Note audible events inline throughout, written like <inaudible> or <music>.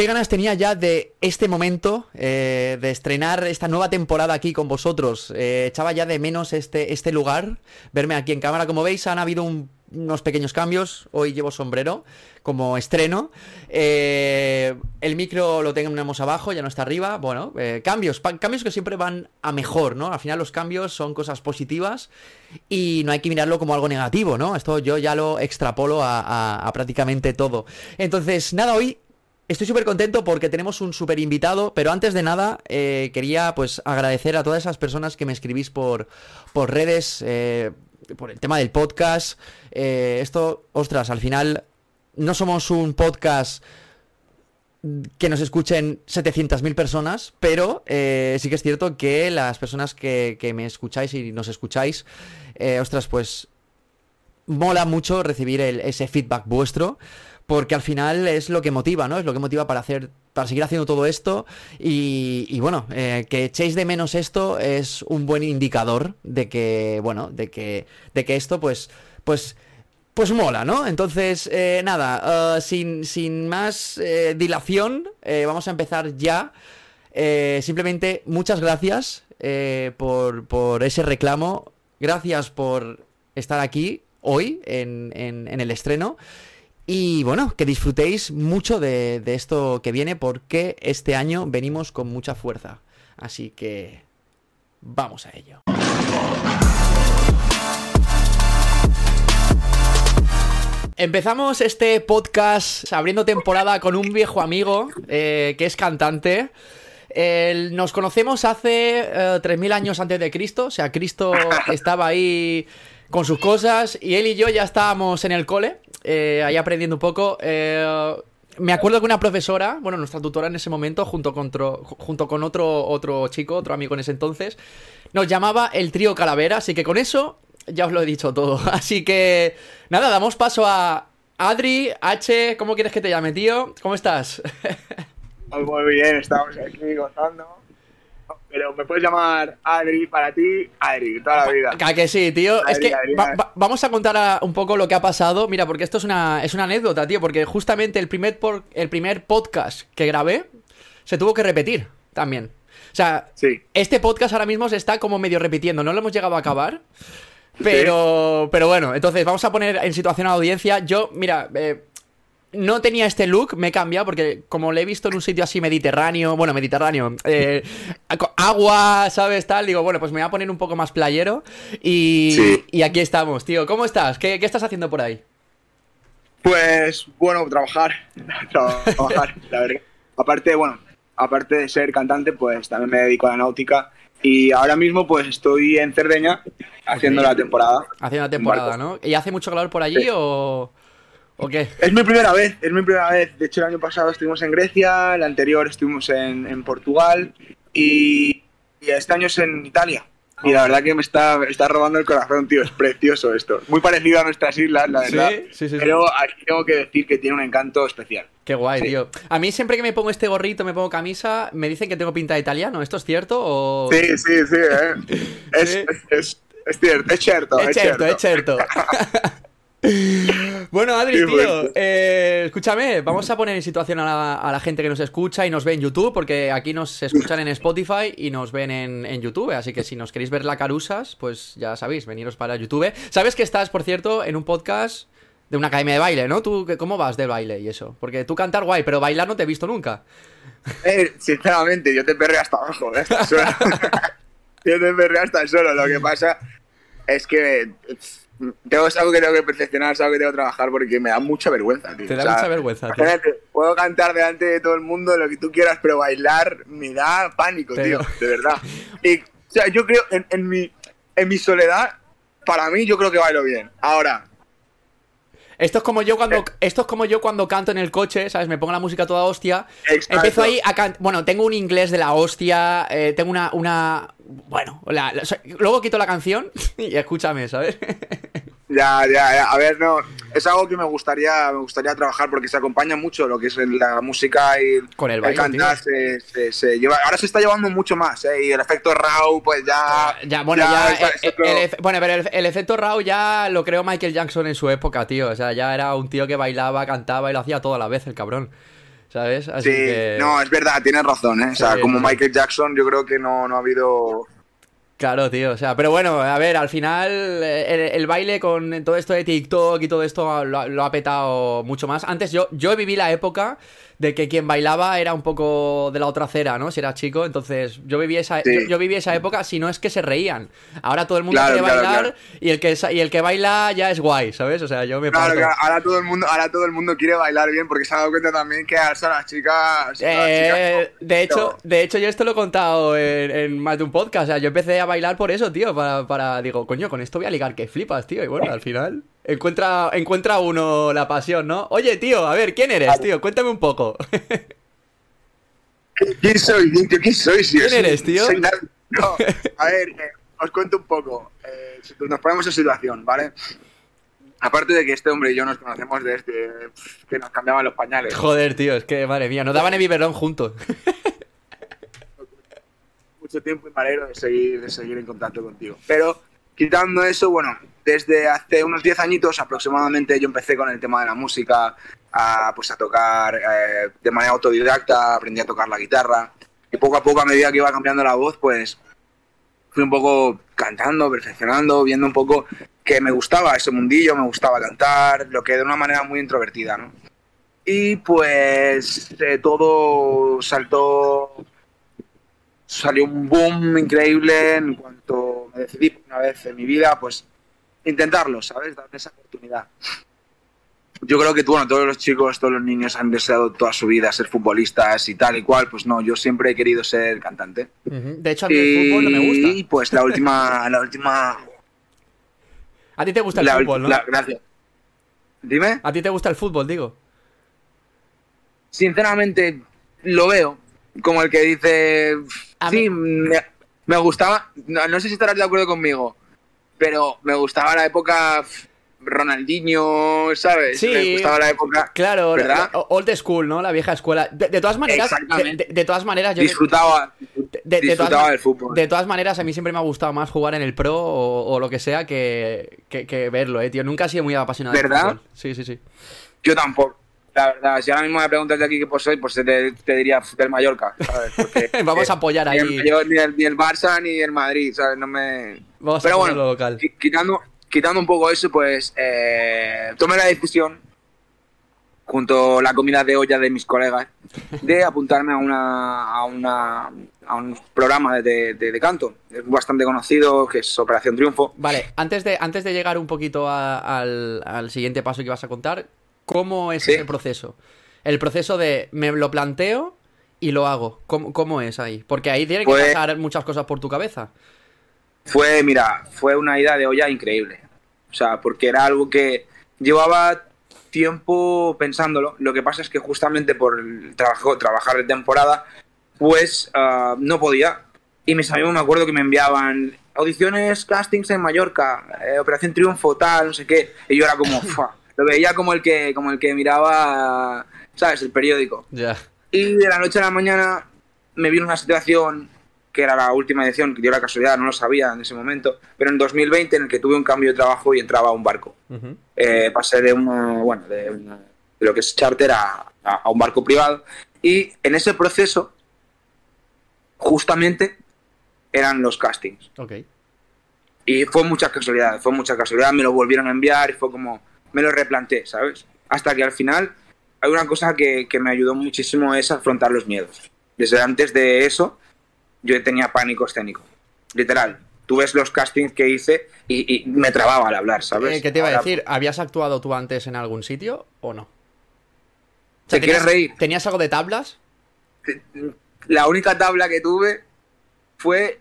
qué ganas tenía ya de este momento, eh, de estrenar esta nueva temporada aquí con vosotros. Eh, echaba ya de menos este, este lugar, verme aquí en cámara. Como veis, han habido unos pequeños cambios. Hoy llevo sombrero como estreno. Eh, el micro lo tenemos abajo, ya no está arriba. Bueno, cambios, cambios que siempre van a mejor, ¿no? Al final los cambios son cosas positivas y no hay que mirarlo como algo negativo, ¿no? Esto yo ya lo extrapolo a prácticamente todo. Entonces, nada, hoy Estoy súper contento porque tenemos un súper invitado, pero antes de nada eh, quería pues agradecer a todas esas personas que me escribís por, por redes, eh, por el tema del podcast. Eh, esto, ostras, al final no somos un podcast que nos escuchen 700.000 personas, pero sí que es cierto que las personas que, que me escucháis y nos escucháis, ostras, pues mola mucho recibir ese feedback vuestro porque al final es lo que motiva, ¿no? Es lo que motiva para hacer, para seguir haciendo todo esto y, bueno, eh, que echéis de menos esto es un buen indicador de que, bueno, de que, de que esto, pues, pues, pues mola, ¿no? Entonces, eh, nada, uh, sin, sin, más eh, dilación, vamos a empezar ya. simplemente muchas gracias por, por, ese reclamo. Gracias por estar aquí hoy en, en, en el estreno. Y bueno, que disfrutéis mucho de, esto que viene porque este año venimos con mucha fuerza. Así que vamos a ello. Empezamos este podcast abriendo temporada con un viejo amigo eh, que es cantante. nos conocemos hace 3.000 eh, años antes de Cristo, o sea, Cristo estaba ahí con sus cosas y él y yo ya estábamos en el cole eh, ahí aprendiendo un poco. Eh, me acuerdo que una profesora, bueno, nuestra tutora en ese momento, junto con otro, junto con otro, otro chico, otro amigo en ese entonces, nos llamaba el trío Calavera, así que con eso ya os lo he dicho todo. <laughs> Así que, nada, damos paso a Adri, H, ¿cómo quieres que te llame, tío? ¿Cómo estás? <laughs> Muy bien, estamos aquí gozando. Pero me puedes llamar Adri para ti, Adri, toda la vida. que sí, tío. es que vamos a contar un poco lo que ha pasado. Mira, porque esto es una, es una anécdota, tío. Porque justamente el primer, el primer podcast que grabé se tuvo que repetir también. O sea, este podcast ahora mismo se está como medio repitiendo. No lo hemos llegado a acabar. Pero, pero bueno, entonces vamos a poner en situación a la audiencia. Yo, mira, eh, no tenía este look, me he cambiado porque como le he visto en un sitio así mediterráneo, bueno, mediterráneo, eh, agua, ¿sabes? Tal, digo, bueno, pues me voy a poner un poco más playero y, y aquí estamos, tío. ¿Cómo estás? ¿Qué, estás haciendo por ahí? Pues, bueno, trabajar, <laughs> trabajar, la verdad. Aparte, bueno, aparte de ser cantante, pues también me dedico a la náutica y ahora mismo pues estoy en Cerdeña haciendo la temporada. Haciendo la temporada, ¿no? ¿Y hace mucho calor por allí o...? Es mi primera vez, es mi primera vez. De hecho, el año pasado estuvimos en Grecia, el anterior estuvimos en, Portugal y, este año es en Italia. Y la verdad que me está, está robando el corazón, tío. Es precioso esto. Muy parecido a nuestras islas, la verdad. Sí, sí, sí. Pero aquí tengo que decir que tiene un encanto especial. Qué guay, tío. A mí siempre que me pongo este gorrito, me pongo camisa, me dicen que tengo pinta de italiano. ¿Esto es cierto o...? Sí, sí, sí. ¿eh? <laughs> Es, es, es, cierto, es cierto. Es cierto, es cierto. <laughs> Bueno, Adri, tío, eh, escúchame, vamos a poner en situación a la, gente que nos escucha y nos ve en YouTube, porque aquí nos escuchan en Spotify y nos ven en, YouTube, así que si nos queréis ver la carusas, pues ya sabéis, veniros para YouTube. ¿Sabes que estás, por cierto, en un podcast de una academia de baile, ¿no? ¿Tú cómo vas del baile y eso? Porque tú cantar guay, pero bailar no te he visto nunca. Eh, sinceramente, yo te perré hasta abajo, ¿eh? <laughs> <laughs> yo te perré hasta el suelo, lo que pasa es que tengo, es algo que tengo que perfeccionar, es algo que tengo que trabajar porque me da mucha vergüenza, tío. Te da mucha vergüenza, tío. puedo cantar delante de todo el mundo lo que tú quieras, pero bailar me da pánico, tío, de verdad. Y, o sea, yo creo, en, en, mi, en mi soledad, para mí, yo creo que bailo bien. Ahora, esto es como yo cuando eh. esto es como yo cuando canto en el coche, ¿sabes? Me pongo la música toda hostia. Empiezo ahí a cantar. Bueno, tengo un inglés de la hostia. Eh, tengo una. una... Bueno, luego quito la canción <laughs> y escúchame, ¿sabes? Ya, ya, ya. A ver, no. Es algo que me gustaría, me gustaría trabajar porque se acompaña mucho lo que es la música y Con el, baile, cantar. Se, lleva, ahora se está llevando mucho más, ¿eh? Y el efecto Raw, pues ya. Ya, bueno, ya. el, bueno, pero el, efecto Raw ya lo creó Michael Jackson en su época, tío. O sea, ya era un tío que bailaba, cantaba y lo hacía toda la vez, el cabrón. ¿sabes? Así sí, que... no, es verdad, tienes razón, ¿eh? O sea, Sí, como. Michael Jackson, yo creo que no, no ha habido. Claro, tío, o sea, pero bueno, a ver, al final eh, el, el baile con todo esto de TikTok y todo esto lo, lo ha petado mucho más. Antes yo, yo viví la época de que quien bailaba era un poco de la otra acera, ¿no? Si era chico, entonces yo viví esa, Sí. yo, yo viví esa época, si no es que se reían. Ahora todo el mundo Claro, quiere claro, bailar claro. y el que y el que baila ya es guay, ¿sabes? O sea, yo me Claro, ahora todo el mundo, ahora todo el mundo quiere bailar bien, porque se ha dado cuenta también que alza las chicas. las chicas Eh, no. de hecho, de hecho, yo esto lo he contado en, en más de un podcast. O sea, yo empecé a bailar por eso, tío. Para, para, digo, coño, con esto voy a ligar que flipas, tío. Y bueno, al final encuentra, encuentra uno la pasión, ¿no? Oye, tío, a ver, ¿quién eres, tío? Cuéntame un poco. <laughs> ¿Quién soy? tío? ¿Quién soy? Yo ¿Quién eres, tío? soy nadie. No, a ver, eh, os cuento un poco. Eh, nos ponemos en situación, ¿vale? Aparte de que este hombre y yo nos conocemos desde que nos cambiaban los pañales. Joder, tío, es que madre mía, nos daban el biberón juntos. <laughs> mucho tiempo y me alegro de seguir, de seguir en contacto contigo. Pero quitando eso, bueno, desde hace unos 10 añitos aproximadamente yo empecé con el tema de la música, a, pues a tocar eh, de manera autodidacta, aprendí a tocar la guitarra y poco a poco a medida que iba cambiando la voz, pues fui un poco cantando, perfeccionando, viendo un poco que me gustaba ese mundillo, me gustaba cantar, lo que de una manera muy introvertida, ¿no? Y pues todo saltó salió un boom increíble en cuanto me decidí una vez en mi vida, pues intentarlo, ¿sabes? Darme esa oportunidad. Yo creo que bueno, todos los chicos, todos los niños han deseado toda su vida ser futbolistas y tal y cual, pues no, yo siempre he querido ser cantante. De hecho, a mí el fútbol no me gusta. Y pues la última, la última, A ti te gusta el la, fútbol, ¿no? la- gracias. Dime. A ti te gusta el fútbol, digo. Sinceramente, lo veo como el que dice, A sí, me, me gustaba, no, no sé si estarás de acuerdo conmigo, pero me gustaba la época Ronaldinho, ¿sabes? Sí. Me gustaba la época, Claro, old school, ¿no? La vieja escuela. De, de todas maneras, de, todas maneras, yo disfrutaba, de, disfrutaba todas, del fútbol. de todas maneras, a mí siempre me ha gustado más jugar en el pro o, o lo que sea que, que, que verlo, eh, tío. Nunca he sido muy apasionado ¿Verdad? Sí, sí, sí. Yo tampoco. La verdad, si ahora mismo me preguntas de aquí qué pues soy, pues te, te diría del Mallorca, ¿sabes? Porque, <laughs> Vamos eh, a apoyar ni el, ahí. Mayor- ni, el, ni el Barça ni el Madrid, ¿sabes? No me... Vamos Pero a bueno, local. qui- quitando, quitando un poco eso, pues eh, tomé la decisión, junto a la comida de olla de mis colegas, de <laughs> apuntarme a una a, una, a un programa de, de- de canto. Es bastante conocido, que es Operación Triunfo. Vale, antes de, antes de llegar un poquito a- al, al siguiente paso que vas a contar, ¿cómo es Sí. ese proceso? El proceso de me lo planteo y lo hago. ¿Cómo, cómo es ahí? Porque ahí tiene que Pues- pasar muchas cosas por tu cabeza. Fue, mira, fue una ida de olla increíble. O sea, porque era algo que llevaba tiempo pensándolo. Lo que pasa es que justamente por el trabajo, trabajar de temporada, pues ah, no podía. Y mis amigos me acuerdo que me enviaban audiciones, castings en Mallorca, eh, Operación Triunfo, tal, no sé qué. Y yo era como, <laughs> "Fua". Lo veía como el que, como el que miraba, ¿sabes? El periódico. Ya. Y de la noche a la mañana me vino una situación que era la última edición, que dio la casualidad, no lo sabía en ese momento, pero en 2020 en el que tuve un cambio de trabajo y entraba a un barco. Eh, pasé de, una, bueno, de, una- de lo que es charter a, a- a un barco privado y en ese proceso justamente eran los castings. Ok. Y fue mucha casualidad, fue mucha casualidad, me lo volvieron a enviar y fue como, me lo replanteé, ¿sabes? Hasta que al final hay una cosa que, que me ayudó muchísimo es afrontar los miedos. Desde antes de eso, yo tenía pánico escénico, literal. Tú ves los castings que hice y, y me trababa al hablar, ¿sabes? Eh, ¿Qué te iba a decir? ¿Habías actuado tú antes en algún sitio o no? O ¿Te quieres ¿tenías- reír? ¿Tenías algo de tablas? La única tabla que tuve fue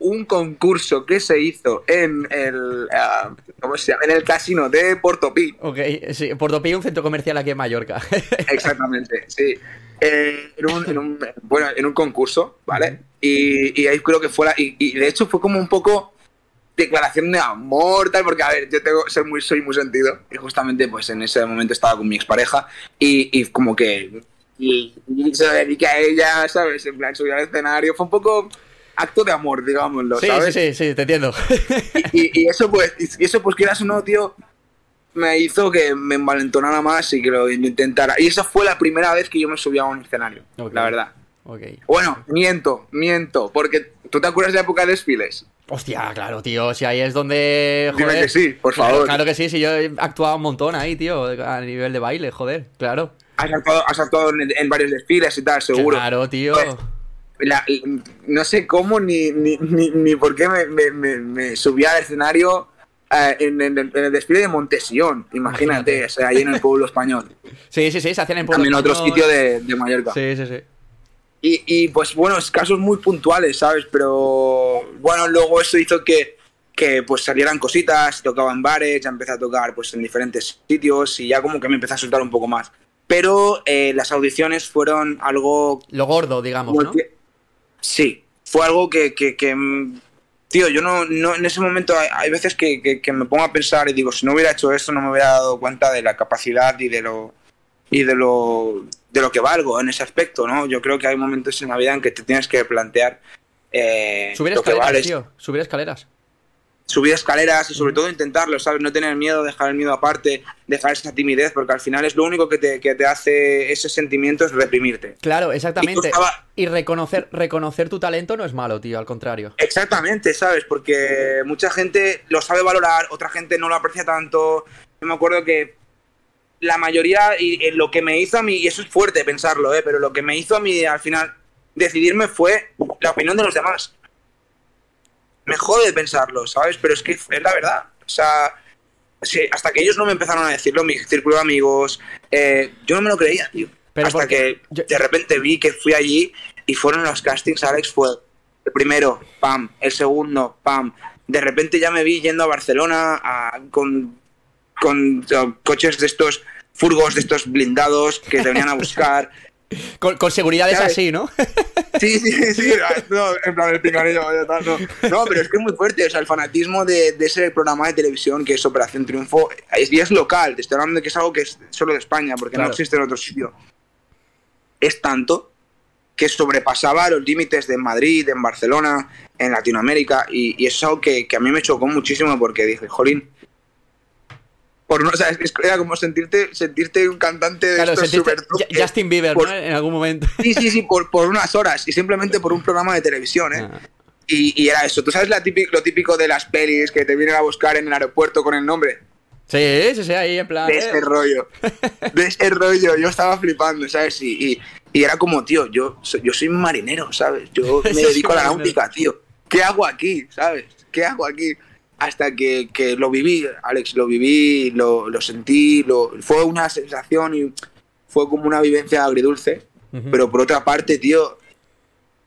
un concurso que se hizo en el, ah, ¿cómo se llama? En el casino de Portopí. Ok, sí, Portopí, un centro comercial aquí en Mallorca. <laughs> Exactamente, sí. Eh, en, un, en un- bueno, en un concurso, ¿vale? Y, y ahí creo que fue la, y, y de hecho fue como un poco declaración de amor, tal, porque a ver, yo tengo, soy muy, soy muy sentido. Y justamente, pues en ese momento estaba con mi expareja y, y como que y, y se lo dediqué a ella, ¿sabes? En plan, subir al escenario. Fue un poco acto de amor, digámoslo, sí, ¿sabes? sí, sí, sí, te entiendo. y, y eso pues y eso pues quieras o no tío me hizo que me envalentonara más y que lo intentara. Y esa fue la primera vez que yo me subí a un escenario, Ok. la verdad. Ok. Bueno, miento, miento, porque ¿tú te acuerdas de la época de desfiles? Hostia, claro, tío. Si ahí es donde. Dime Joder. que sí, por Claro, favor. Claro que sí, si yo he actuado un montón ahí, tío. A nivel de baile, joder. Claro. Has actuado, has actuado en, en varios desfiles y tal, seguro. Claro, tío. Pues, La- no sé cómo ni, ni, ni, ni por qué me, me, me, me subí al escenario eh, en, en el- en el desfile de Montesión, imagínate, Imagínate. o sea, ahí en el pueblo español. <laughs> Sí, sí, sí, se hacían en pueblo También otro español. sitio de, de Mallorca. Sí, sí, sí. Y, y, pues bueno, casos muy puntuales, ¿sabes? Pero bueno, luego eso hizo que, que pues salieran cositas, tocaba en bares, ya empecé a tocar pues en diferentes sitios y ya como que me empecé a soltar un poco más. Pero eh, las audiciones fueron algo Lo gordo, digamos, ¿no? que- Sí, fue algo que, que, que, mm, tío, yo no, no en ese momento hay, hay veces que, que- que me pongo a pensar y digo, si no hubiera hecho esto no me hubiera dado cuenta de la capacidad y de lo y de lo de lo que valgo en ese aspecto, ¿no? Yo creo que hay momentos en la vida en que te tienes que plantear eh, Subir escaleras, vales, tío. Subir escaleras. Subir escaleras y sobre todo intentarlo, ¿sabes? No tener miedo, dejar el miedo aparte, dejar esa timidez, porque al final es lo único que te, que te hace ese sentimiento es reprimirte. Claro, exactamente. estaba- Y reconocer, reconocer tu talento no es malo, tío, al contrario. Exactamente, ¿sabes? Porque mucha gente lo sabe valorar, otra gente no lo aprecia tanto. Yo me acuerdo que la mayoría, y lo que me hizo a mí, y eso es fuerte pensarlo, ¿eh? pero lo que me hizo a mí al final decidirme fue la opinión de los demás. Me jode pensarlo, ¿sabes? Pero es que es la verdad. O sea, sí, hasta que ellos no me empezaron a decirlo, mi círculo de amigos, eh, yo no me lo creía, tío. Pero hasta que yo- de repente vi que fui allí y fueron los castings, Alex, fue el primero, pam, el segundo, pam. De repente ya me vi yendo a Barcelona a- con, con uh, coches de estos, furgos de estos blindados que te venían a buscar. <laughs> Con, con seguridad es así, ¿no? Sí, sí, sí, <laughs> no, en plan el pinganillo, no. No, pero es que es muy fuerte, o sea, el fanatismo de, de ese programa de televisión que es Operación Triunfo, es, y es local, te estoy hablando de que es algo que es solo de España, porque Claro. no existe en otro sitio. Es tanto que sobrepasaba los límites de Madrid, en Barcelona, en Latinoamérica, y, y eso es algo que, que a mí me chocó muchísimo porque dije, jolín, por no, o sea, era como sentirte, sentirte un cantante de Claro, estos super Ju- Justin Bieber, por- ¿no? En algún momento. Sí, sí, sí, por, por unas horas y simplemente por un programa de televisión, ¿eh? Ah. Y, y era eso. ¿Tú sabes la típico, lo típico de las pelis que te vienen a buscar en el aeropuerto con el nombre? Sí, sí, sí, ahí en plan. De eh, ese rollo. De ese rollo. Yo estaba flipando, ¿sabes? Y, y- y era como, tío, yo, soy- yo soy un marinero, ¿sabes? Yo <laughs> me dedico a la náutica, tío. ¿Qué hago aquí, ¿sabes? ¿Qué hago aquí? Hasta que, que lo viví, Alex, lo viví, lo, lo sentí, lo, fue una sensación y fue como una vivencia agridulce. Pero por otra parte, tío,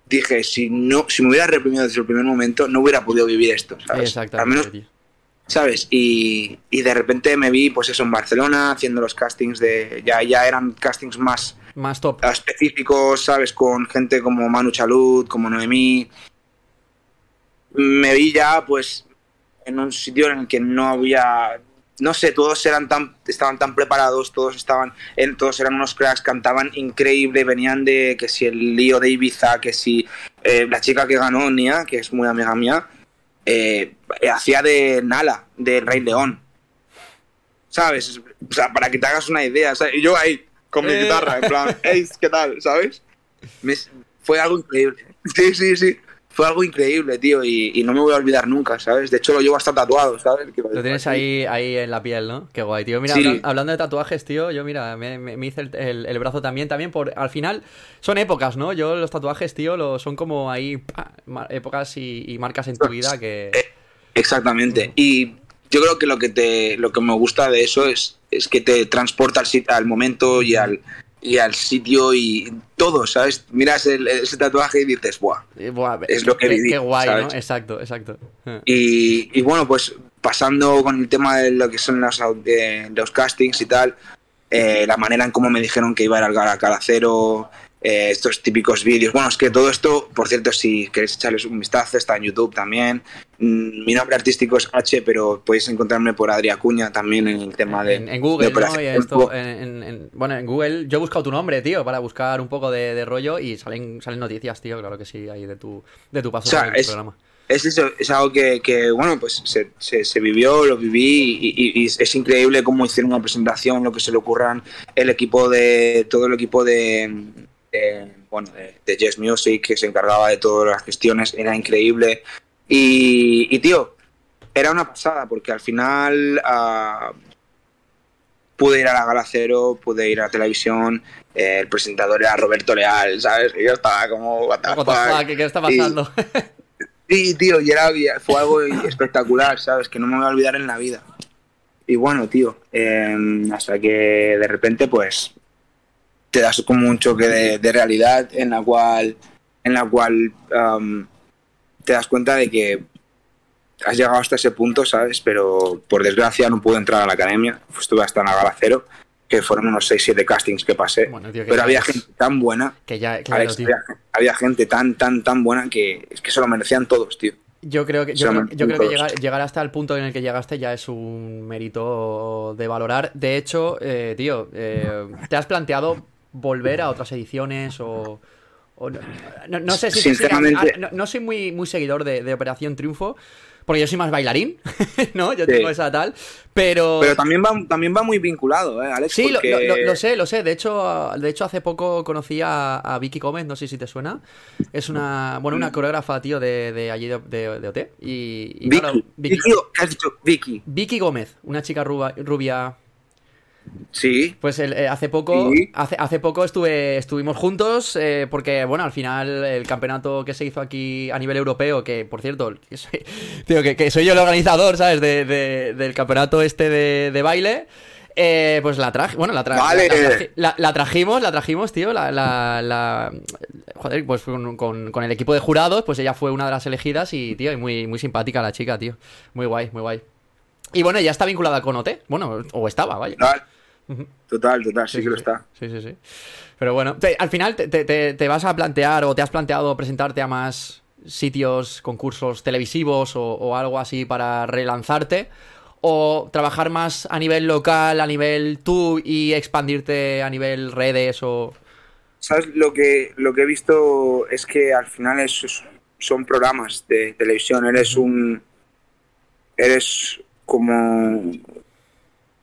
dije, si no, si me hubiera reprimido desde el primer momento, no hubiera podido vivir esto, ¿sabes? Al Exactamente, menos, tío. ¿sabes? Y, y de repente me vi, pues eso, en Barcelona, haciendo los castings de. Ya, ya eran castings más Más top. específicos, ¿sabes? Con gente como Manu Chalut, como Noemí. Me vi ya, pues, en un sitio en el que no había. No sé, todos eran tan, estaban tan preparados, todos estaban, en, todos eran unos cracks, cantaban increíble, venían de que si el lío de Ibiza, que si eh, la chica que ganó, Nia, que es muy amiga mía, eh, hacía de Nala, del Rey León. ¿Sabes? O sea, para que te hagas una idea, ¿sabes? Y yo ahí, con mi Eh. guitarra, en plan, hey, ¿qué tal? ¿Sabes? Me- fue algo increíble. <laughs> Sí, sí, sí. Fue algo increíble, tío, y, y no me voy a olvidar nunca, ¿sabes? De hecho, lo llevo hasta tatuado, ¿sabes? Que Lo tienes ahí, ahí en la piel, ¿no? Qué guay, tío. Mira, Sí. hablan- hablando de tatuajes, tío, yo mira, me, hice el, el- el brazo también, también por... Al final son épocas, ¿no? Yo los tatuajes, tío, lo, son como ahí pa, épocas y, y marcas en tu vida que... Exactamente. Y yo creo que lo que te lo que me gusta de eso es, es que te transporta al, al momento y al, y al sitio y todo, ¿sabes? Miras el- ese tatuaje y dices, ¡buah! eh, buah, Es lo que qué, viví, qué guay, ¿no? Exacto, exacto. Y, y bueno, pues pasando con el tema de lo que son los, de los castings y tal, eh, la manera en cómo me dijeron que iba a ir al Calacero, eh, estos típicos vídeos. Bueno, es que todo esto, por cierto, si queréis echarles un vistazo, está en YouTube también. Mm, Mi nombre artístico es H, pero podéis encontrarme por Adri Acuña también en el tema de, En, en Google, de ¿no? Esto, en- en- bueno, en Google yo he buscado tu nombre, tío, para buscar un poco de, de rollo y salen, salen noticias, tío, claro que sí, ahí de tu, de tu paso O sea, por el es- programa. es eso, es algo que, que, bueno, pues se, se, se vivió, lo viví y, y- y es increíble cómo hicieron una presentación, lo que se le ocurran el equipo de, todo el equipo de, de, bueno, de, de Yes Music que se encargaba de todas las gestiones, era increíble y, y, tío, era una pasada porque al final ah, pude ir a la Gala Cero, pude ir a la televisión, eh, el presentador era Roberto Leal, ¿sabes? Y yo estaba como, what the What the fuck? fuck, ¿Qué está pasando? Sí, tío, y era, fue algo <laughs> espectacular, ¿sabes? Que no me voy a olvidar en la vida. Y bueno, tío, eh, hasta que de repente, pues, te das como un choque de, de realidad en la cual, en la cual um, te das cuenta de que has llegado hasta ese punto, ¿sabes? Pero por desgracia no pude entrar a la academia, estuve hasta en la gala cero, que fueron unos 6-7 castings que pasé. Bueno, tío, que pero había es- gente tan buena Que ya, claro, Alex, tío. había, había gente tan, tan, tan buena que es que se lo merecían todos, tío. Yo creo que, yo creo, llaman yo creo que llegar hasta el punto en el que llegaste ya es un mérito de valorar. De hecho, eh, tío, eh, ¿te has planteado volver a otras ediciones o...? o no, no- no sé si... si- Sinceramente- no, no soy muy, muy seguidor de, de Operación Triunfo, porque yo soy más bailarín, <laughs> ¿no? Yo Sí. tengo esa tal, pero... Pero también va, también va muy vinculado, ¿eh, Alex? Sí, lo, Porque- lo- lo- lo sé, lo sé. De hecho, de hecho, hace poco conocí a, a Vicky Gómez, no sé si te suena. Es una, bueno, una coreógrafa, tío, de, de allí de, de- de OT. Y, y Vicky, claro, Vicky. Vicky. Vicky Gómez, una chica ruba- rubia. Sí. Pues el- eh, hace poco, Sí. hace, hace poco estuve, estuvimos juntos eh, porque, bueno, al final el campeonato que se hizo aquí a nivel europeo, que por cierto, <laughs> que soy, tío, que, que soy yo el organizador, ¿sabes? De- de- del campeonato este de, de baile. eh, pues la traje, bueno, la, tra- Vale. la, la traji- la- la trajimos, la trajimos, tío, la- joder, pues con, con- con el equipo de jurados, pues ella fue una de las elegidas y, tío, y muy, muy simpática la chica, tío, muy guay, muy guay. Y bueno, ya está vinculada con OT, bueno, o estaba, vaya. Total, total, total, sí, que lo está. Sí, sí, sí. Pero bueno, te- al final te, te- te- vas a plantear o te has planteado presentarte a más sitios, concursos televisivos o, o algo así para relanzarte. O trabajar más a nivel local, a nivel tú y expandirte a nivel redes o... ¿Sabes? Lo que, lo que he visto es que al final es- son programas de televisión. Eres un. Eres como.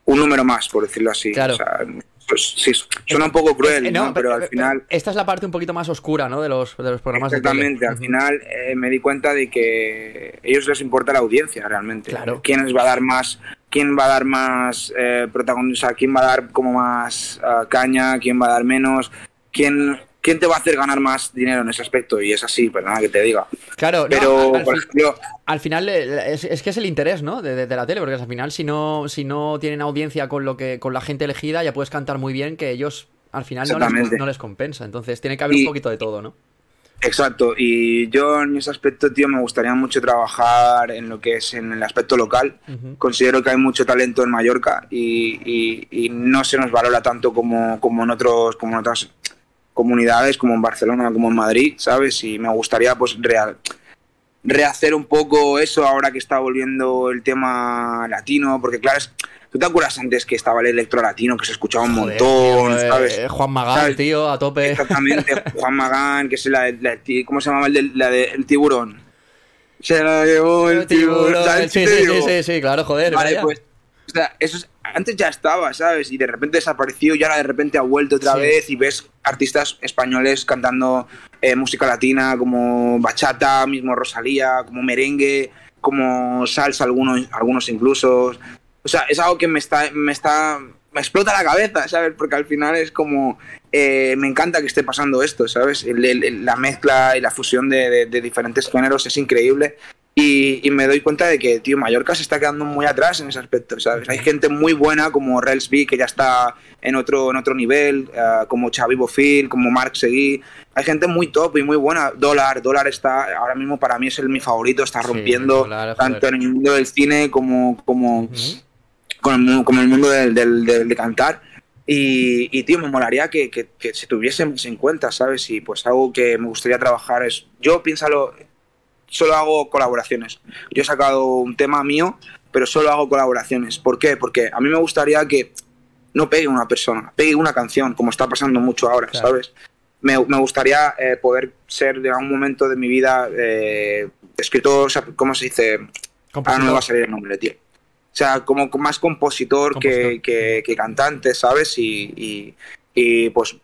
Un número más, por decirlo así. Claro. O sea, pues, sí, suena un poco cruel, Eh, ¿no? Pero al final. Esta es la parte un poquito más oscura, ¿no? De los, de los programas de. Exactamente, al final eh, me di cuenta de que a ellos les importa la audiencia realmente. Claro. ¿Quién les va a dar más, quién va a dar más eh, sea, quién va a dar como más ah, caña, quién va a dar menos, quién, quién te va a hacer ganar más dinero en ese aspecto? Y es así, perdona que te diga. Claro, Pero, al- al por ejemplo, Al final eh, es, es que es el interés, ¿no? De, de- de la tele, porque al final si no, si no tienen audiencia con lo que, con la gente elegida, ya puedes cantar muy bien que ellos al final no les, no les compensa. Entonces tiene que haber Y- un poquito de todo, ¿no? Exacto, y yo en ese aspecto, tío, me gustaría mucho trabajar en lo que es en el aspecto local. Considero que hay mucho talento en Mallorca y, y- y no se nos valora tanto como, como, en otros, como en otras comunidades, como en Barcelona, como en Madrid, ¿sabes? Y me gustaría pues rea- rehacer un poco eso ahora que está volviendo el tema latino, porque claro, es- ¿tú te acuerdas antes que estaba el electro latino, que se escuchaba un Joder, montón, tío, eh, ¿sabes? Juan Magán, ¿Sabes? tío, a tope. Exactamente, <laughs> Juan Magán, que es la, la- ¿cómo se llamaba el del la de- el tiburón? Se la llevó el tiburón. ¿sabes Sí, sí, sí, sí, sí, claro, joder. Vale, vaya. pues, o sea, eso es- antes ya estaba, ¿sabes? Y de repente desapareció y ahora de repente ha vuelto otra Sí. vez y ves artistas españoles cantando eh, música latina como bachata, mismo Rosalía, como merengue, como salsa, algunos, algunos incluso. O sea, es algo que me está, me está, me explota la cabeza, ¿sabes? Porque al final es como, eh, me encanta que esté pasando esto, ¿sabes? El- el- el- la mezcla y la fusión de, de- de diferentes géneros es increíble. Y, y me doy cuenta de que, tío, Mallorca se está quedando muy atrás en ese aspecto, ¿sabes? Hay gente muy buena como Rels B, que ya está en otro, en otro nivel, eh, como Xavi Bofil, como Marc Seguí. Hay gente muy top y muy buena. Dólar, Dólar está, ahora mismo para mí es el mi favorito, está Sí, rompiendo Dólar, tanto en el mundo del cine como, como, con el, como el mundo del, del- del- de cantar. Y, y, tío, me molaría que, que, que se tuviesen en cuenta, ¿sabes? Y pues algo que me gustaría trabajar es, yo piénsalo, solo hago colaboraciones. Yo he sacado un tema mío, pero solo hago colaboraciones. ¿Por qué? Porque a mí me gustaría que no pegue una persona, pegue una canción, como está pasando mucho ahora, Claro. ¿sabes? me, me gustaría eh, poder ser de algún momento de mi vida eh, escritor, o sea, ¿cómo se dice? Ahora no me va a salir el nombre, tío. O sea, como más compositor, Compositor. Que, que- que cantante, ¿sabes? Y, y- y, pues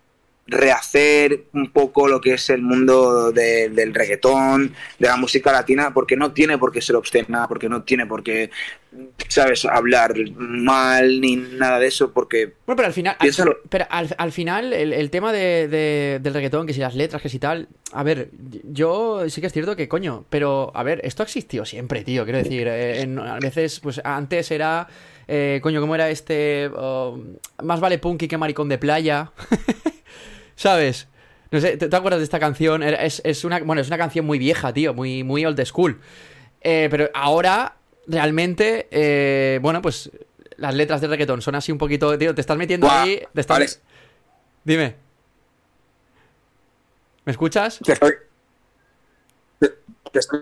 rehacer un poco lo que es el mundo de- del reggaetón, de la música latina, porque no tiene por qué ser obscena, porque no tiene por qué, ¿sabes?, hablar mal ni nada de eso, porque Bueno, pero al final. Piénsalo. pero al, al final, el, el tema de, de- del reggaetón, que si las letras, que si tal. A ver, yo sí que es cierto que, coño, pero a ver, esto ha existido siempre, tío. Quiero decir, eh, en- a veces, pues antes era. eh, coño, ¿cómo era este? oh, más vale punky que maricón de playa. <laughs> ¿Sabes? No sé, ¿te, te acuerdas de esta canción? Es, es una, bueno, es una canción muy vieja, tío, muy, muy old school. Eh, pero ahora, realmente, eh, bueno, pues las letras de reggaetón son así un poquito, tío, te estás metiendo Buah, ahí. Te estás... Alex, Dime. ¿Me escuchas? te estoy, te- te estoy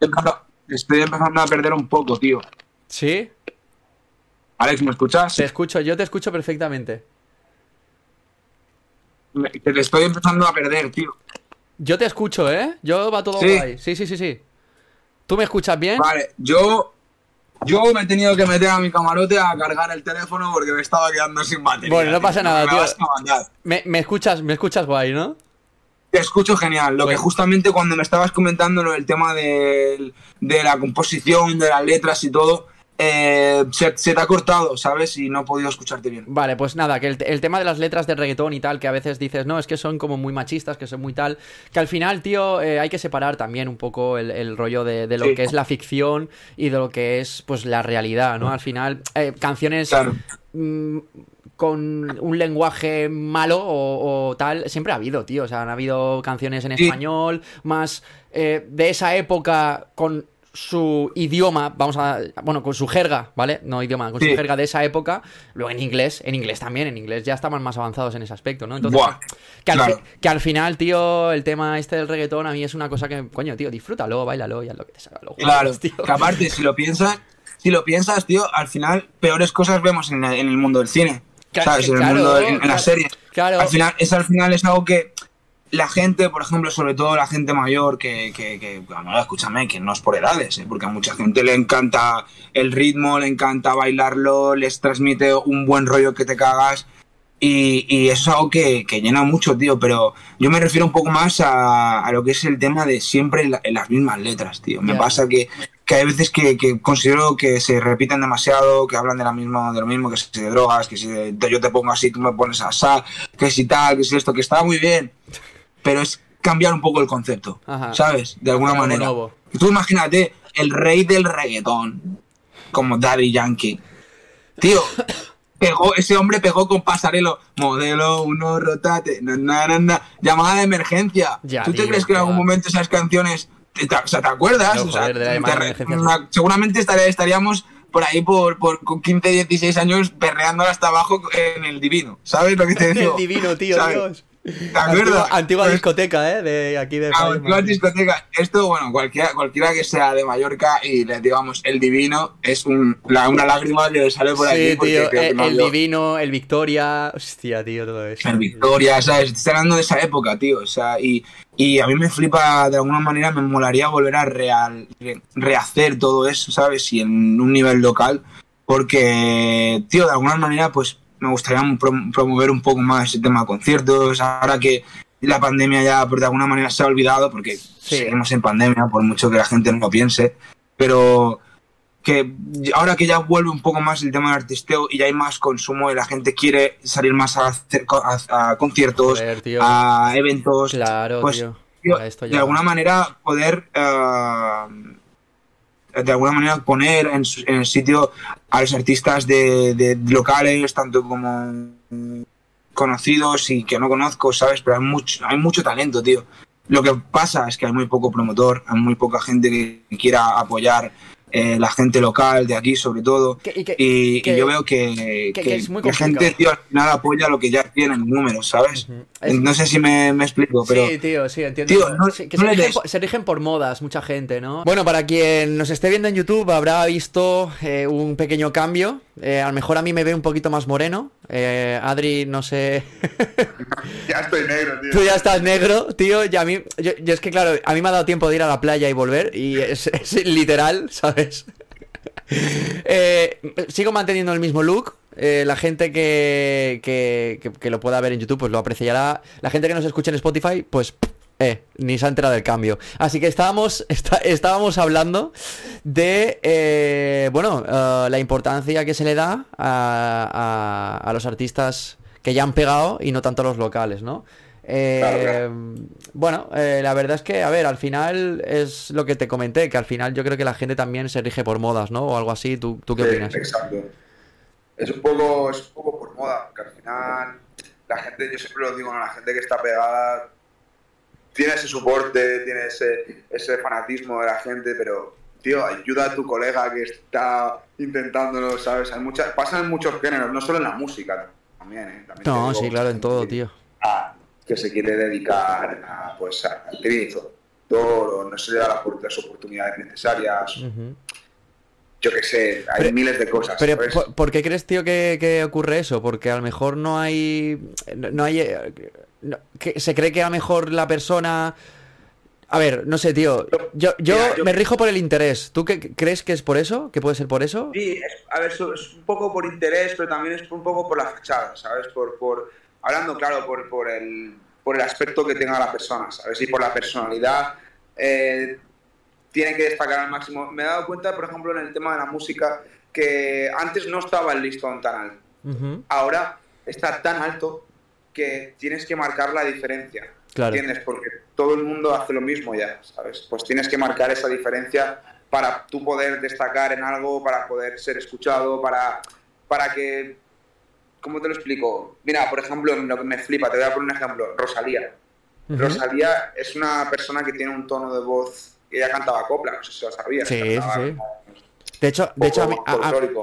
empezando, te estoy empezando a perder un poco, tío. Sí, Alex, ¿me escuchas? te escucho, yo te escucho perfectamente. Te estoy empezando a perder, tío. Yo te escucho, ¿eh? Yo va todo Sí. guay. Sí, sí, sí, sí. ¿Tú me escuchas bien? Vale, yo, yo me he tenido que meter a mi camarote a cargar el teléfono porque me estaba quedando sin batería. Bueno, no tío. pasa nada, tío. Me, me escuchas, me escuchas guay, ¿no? Te escucho genial. Lo Bueno. que justamente cuando me estabas comentando lo del tema del- de la composición, de las letras y todo, eh, se, se te ha cortado, ¿sabes? Y no he podido escucharte bien. Vale, pues nada, que el, el tema de las letras de reggaetón y tal, que a veces dices, no, es que son como muy machistas, que son muy tal, que al final, tío, eh, hay que separar también un poco el, el rollo de, de lo Sí. que es la ficción y de lo que es, pues, la realidad, ¿no? Al final, eh, canciones Claro. mm, con un lenguaje malo o, o tal, siempre ha habido, tío, o sea, han habido canciones en Sí. español, más eh, de esa época con su idioma, vamos a, bueno, con su jerga, ¿vale? No idioma, con su jerga de esa época, luego en inglés, en inglés también, en inglés ya estaban más avanzados en ese aspecto, ¿no? Entonces, Buah, que, al claro. fi- que al final, tío, el tema este del reggaetón a mí es una cosa que, coño, tío, disfrútalo, bailalo y haz lo que te salga Claro, tío. que aparte, si lo piensas, si lo piensas, tío, al final peores cosas vemos en, el mundo del cine. Claro, ¿Sabes? En el claro, mundo, de- en, en claro, las series. claro. Al final, es al final es algo que la gente, por ejemplo, sobre todo la gente mayor, que, que, que bueno, escúchame, que no es por edades, ¿eh? porque a mucha gente le encanta el ritmo, le encanta bailarlo, les transmite un buen rollo que te cagas. Y, y eso es algo que, que llena mucho, tío. Pero yo me refiero un poco más a, a lo que es el tema de siempre la- las mismas letras, tío. Me Ya. pasa que, que hay veces que, que considero que se repiten demasiado, que hablan de, la misma, de lo mismo, que si de drogas, que si de- yo te pongo así, tú me pones así, que si tal, que si esto, que está muy bien. Pero es cambiar un poco el concepto, Ajá. ¿sabes? De alguna Algo manera. nuevo. Tú imagínate el rey del reggaetón, como Daddy Yankee. Tío, <coughs> pegó, ese hombre pegó con pasarelo, modelo uno rotate, na, na, llamada de emergencia. Ya, ¿Tú te crees que en algún momento esas canciones, te, te- o sea, ¿te acuerdas? No, O sea, joder, de la te llamada de re- emergencia, una- seguramente estaré- estaríamos por ahí por, por con 15, 16 años perreando hasta abajo en el divino. ¿Sabes lo que te <laughs> digo? El divino, tío, ¿Sabes? Dios. ¿Te Antigua, acuerdas? antigua Pues- discoteca, ¿eh? De aquí de antigua discoteca. Esto, bueno, cualquiera, cualquiera que sea de Mallorca y le digamos el divino, es un, la- una lágrima que le sale por aquí. Sí, porque tío, el, no el divino, el Victoria, hostia, tío, todo eso. El Victoria, ¿sabes? Estoy hablando de esa época, tío. O sea, y, y a mí me flipa, de alguna manera, me molaría volver a real, re- rehacer todo eso, ¿sabes? Y en un nivel local. Porque, tío, de alguna manera, pues me gustaría prom- promover un poco más ese tema de conciertos. Ahora que la pandemia ya, por de alguna manera, se ha olvidado, porque seguimos en pandemia, por mucho que la gente no lo piense. Pero que ahora que ya vuelve un poco más el tema del artisteo y ya hay más consumo y la gente quiere salir más a, hacer a- a conciertos, Joder, a eventos, Claro, pues, tío. tío, Ya esto de ya- alguna manera poder eh, de alguna manera poner en, en el sitio a los artistas de, de locales, tanto como conocidos y que no conozco, ¿sabes? Pero hay mucho, hay mucho talento, tío. Lo que pasa es que hay muy poco promotor, hay muy poca gente que quiera apoyar eh, la gente local de aquí, sobre todo. Que- y que- Y, y que- yo veo que, que- que que es muy la gente, tío, al final apoya lo que ya tiene en números, ¿sabes? Es- No sé si me, me explico, pero... Sí, tío, sí, entiendo. Tío, no- Sí, que no se, rigen por, se rigen por modas, mucha gente, ¿no? Bueno, para quien nos esté viendo en YouTube habrá visto eh, un pequeño cambio. Eh, a lo mejor a mí me ve un poquito más moreno. Eh, Adri, no sé. <laughs> ya estoy negro, tío. Tú ya estás negro, tío. Y a mí. Yo, es que, claro, a mí me ha dado tiempo de ir a la playa y volver. Y es, literal, ¿sabes? Eh, sigo manteniendo el mismo look. Eh, la gente que, que, lo pueda ver en YouTube, pues lo apreciará. La gente que nos escuche en Spotify, pues eh, ni se ha enterado del cambio. Así que estábamos, <laughs> estábamos hablando de, bueno, la importancia que se le da a, los artistas que ya han pegado y no tanto a los locales, ¿no? Bueno, la verdad es que, a ver, al final es lo que te comenté, que al final yo creo que la gente también se rige por modas, ¿no? O algo así, ¿tú, tú qué opinas? Exacto. Es un, poco, es un poco por moda, porque al final la gente, yo siempre lo digo, la gente que está pegada tiene ese soporte, tiene ese, ese fanatismo de la gente, pero, tío, ayuda a tu colega que está intentándolo, ¿sabes? Hay muchas, pasan en muchos géneros, no solo en la música, también, ¿eh? no, sí, claro, en todo, tío. Que se quiere dedicar a, pues, a actriz o no se le da las oportunidades necesarias. Yo qué sé, hay miles de cosas. Pero, ¿por, qué crees, tío, que, que, ocurre eso? Porque a lo mejor no hay. No hay que se cree que a lo mejor la persona... A ver, no sé, tío. Yo, yo, me rijo por el interés. ¿Tú qué, crees que es por eso? ¿Que puede ser por eso? Sí, a ver, es un poco por interés, pero también es un poco por la fachada, ¿sabes? Por, por, hablando, claro, por, por, el, por el aspecto que tenga la persona, ¿sabes? Y por la personalidad. Eh, tiene que destacar al máximo. Me he dado cuenta, por ejemplo, en el tema de la música, que antes no estaba el listón tan alto. Ahora está tan alto que tienes que marcar la diferencia. Claro. ¿Entiendes? Porque todo el mundo hace lo mismo ya, ¿sabes? Pues tienes que marcar esa diferencia para tú poder destacar en algo, para poder ser escuchado, para, para que... ¿Cómo te lo explico? Mira, por ejemplo, lo que me flipa, te voy a poner un ejemplo, Rosalía. Rosalía es una persona que tiene un tono de voz, ella cantaba copla, no sé si lo sabías. Sí, sí. De hecho, de hecho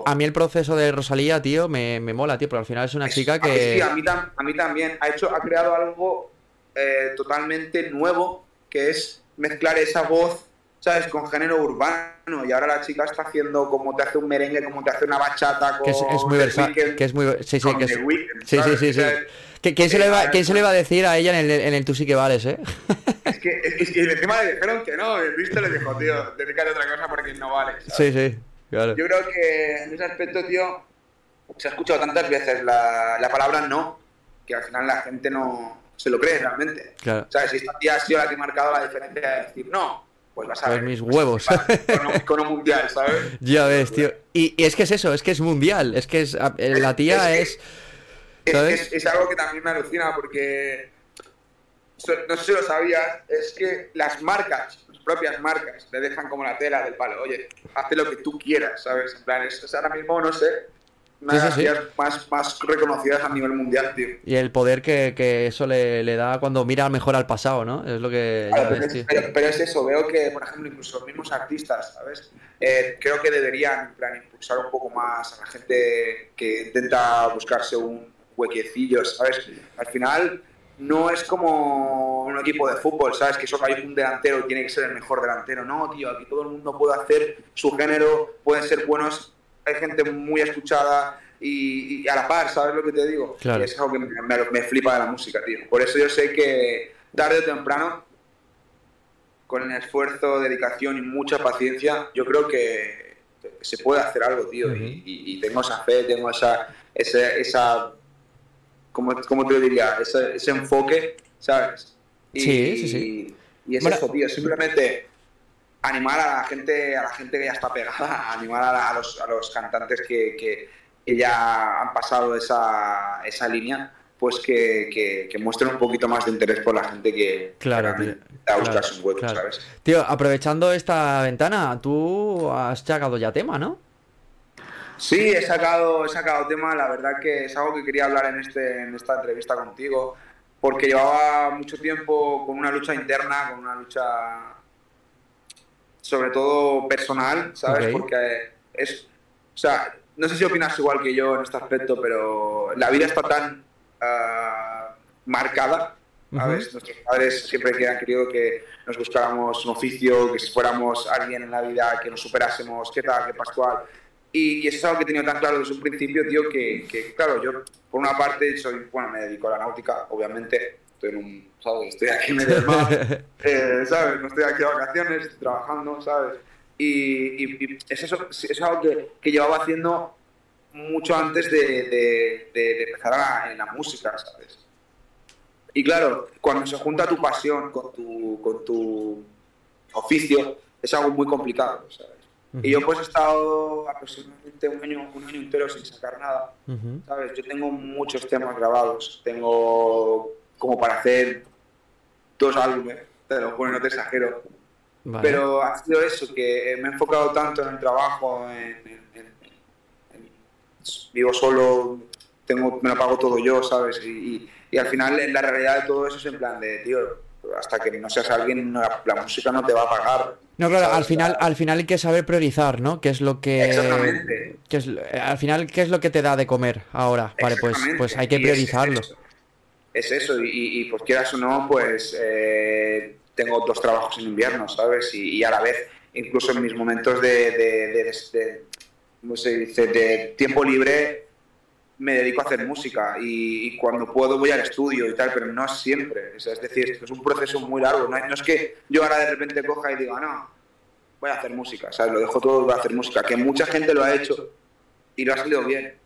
a, mí, el proceso de Rosalía, tío, me, mola, tío, pero al final es una chica que... Sí, a mí, a mí también. Ha, hecho, ha creado algo eh, totalmente nuevo, que es mezclar esa voz, ¿sabes?, con género urbano. Y ahora la chica está haciendo como te hace un merengue, como te hace una bachata, con que es, muy versátil, que es muy... Sí, sí, que es... sí, sí, sí, sí. ¿Quién, se le va, ¿Quién se le va a decir a ella en el, en el tú sí que vales, eh? Es que, es que encima le dijeron que no, el visto le dijo, tío, dedícate a otra cosa porque no vale. Sí, sí. Yo creo que en ese aspecto, tío, se ha escuchado tantas veces la, la palabra no, que al final la gente no se lo cree realmente. Claro. ¿Sabes? Si esta tía ha sido la que ha marcado la diferencia de decir no, pues vas a pues ver. mis huevos. Con un mundial, ¿sabes? <laughs> Ya ves, tío. Y, y, es que es eso, es que es mundial. Es que es, la tía es. Es, es, algo que también me alucina porque. No sé si lo sabías, es que las marcas propias marcas le dejan como la tela del palo. Oye, hace lo que tú quieras, ¿sabes? En plan, es, ahora mismo, no sé, una de las más, más reconocidas a nivel mundial, tío. Y el poder que, que eso le, le, da cuando mira mejor al pasado, ¿no? Es lo que... pero, es, eso, veo que, por ejemplo, incluso los mismos artistas, ¿sabes? Eh, creo que deberían, en plan, impulsar un poco más a la gente que intenta buscarse un huequecillo, ¿sabes? Al final no es como un equipo de fútbol, ¿sabes? Que solo hay un delantero y tiene que ser el mejor delantero. No, tío, aquí todo el mundo puede hacer su género, pueden ser buenos, hay gente muy escuchada y, a la par, ¿sabes lo que te digo? Claro. es algo que me, flipa de la música, tío. Por eso yo sé que tarde o temprano, con el esfuerzo, dedicación y mucha paciencia, yo creo que se puede hacer algo, tío. y, tengo esa fe, tengo esa, esa como, te lo diría? Ese, enfoque, ¿sabes? Y, sí, sí, sí. Y es eso, tío, simplemente animar a la gente, a la gente que ya está pegada, <laughs> animar a, los, a los, cantantes que, que, ya han pasado esa, esa línea, pues que, que, muestren un poquito más de interés por la gente que claro, tío, a buscar sus huecos, ¿sabes? Tío, aprovechando esta ventana, tú has sacado ya tema, ¿no? Sí, he sacado, he sacado tema, la verdad que es algo que quería hablar en, este, en esta entrevista contigo, porque llevaba mucho tiempo con una lucha interna, con una lucha sobre todo personal, ¿sabes? Porque es, o sea, no sé si opinas igual que yo en este aspecto, pero la vida está tan ah, marcada, ¿sabes? Nuestros padres siempre que han querido que nos buscáramos un oficio, que fuéramos alguien en la vida, que nos superásemos, qué tal, qué pascual Y, eso es algo que he tenido tan claro desde un principio, tío, que, que, claro, yo por una parte soy, bueno, me dedico a la náutica, obviamente, estoy en un, ¿sabes? Estoy aquí medio del mar, <laughs> eh, ¿sabes? No estoy aquí de vacaciones, estoy trabajando, ¿sabes? Y, y, es, eso, es algo que, que, llevaba haciendo mucho antes de, de, de, empezar en la música, ¿sabes? Y claro, cuando se junta tu pasión con tu, con tu oficio, es algo muy complicado, ¿sabes? Y yo pues he estado aproximadamente un año, un año entero sin sacar nada, ¿sabes? Yo tengo muchos temas grabados, tengo como para hacer dos álbumes, te lo juro, no te exagero. Pero ha sido eso, que me he enfocado tanto en el trabajo, en, vivo solo, tengo, me lo pago todo yo, ¿sabes? Y, y, al final la realidad de todo eso es en plan de, tío, hasta que no seas alguien, la, música no te va a pagar. No, claro, al final, al final hay que saber priorizar, ¿no? Que es lo que. Exactamente. Que es, al final, ¿qué es lo que te da de comer ahora? Vale, pues, pues hay que priorizarlo. Es, eso, y, pues quieras o no, pues eh, tengo dos trabajos en invierno, ¿sabes? Y, a la vez, incluso en mis momentos de, de, de, tiempo libre, me dedico a hacer música y, cuando puedo voy al estudio y tal, pero no siempre. Es, decir, es un proceso muy largo. No, es que yo ahora de repente coja y diga, no, voy a hacer música, ¿sabes? Lo dejo todo, voy a hacer música. Que mucha gente lo ha hecho y lo ha salido bien,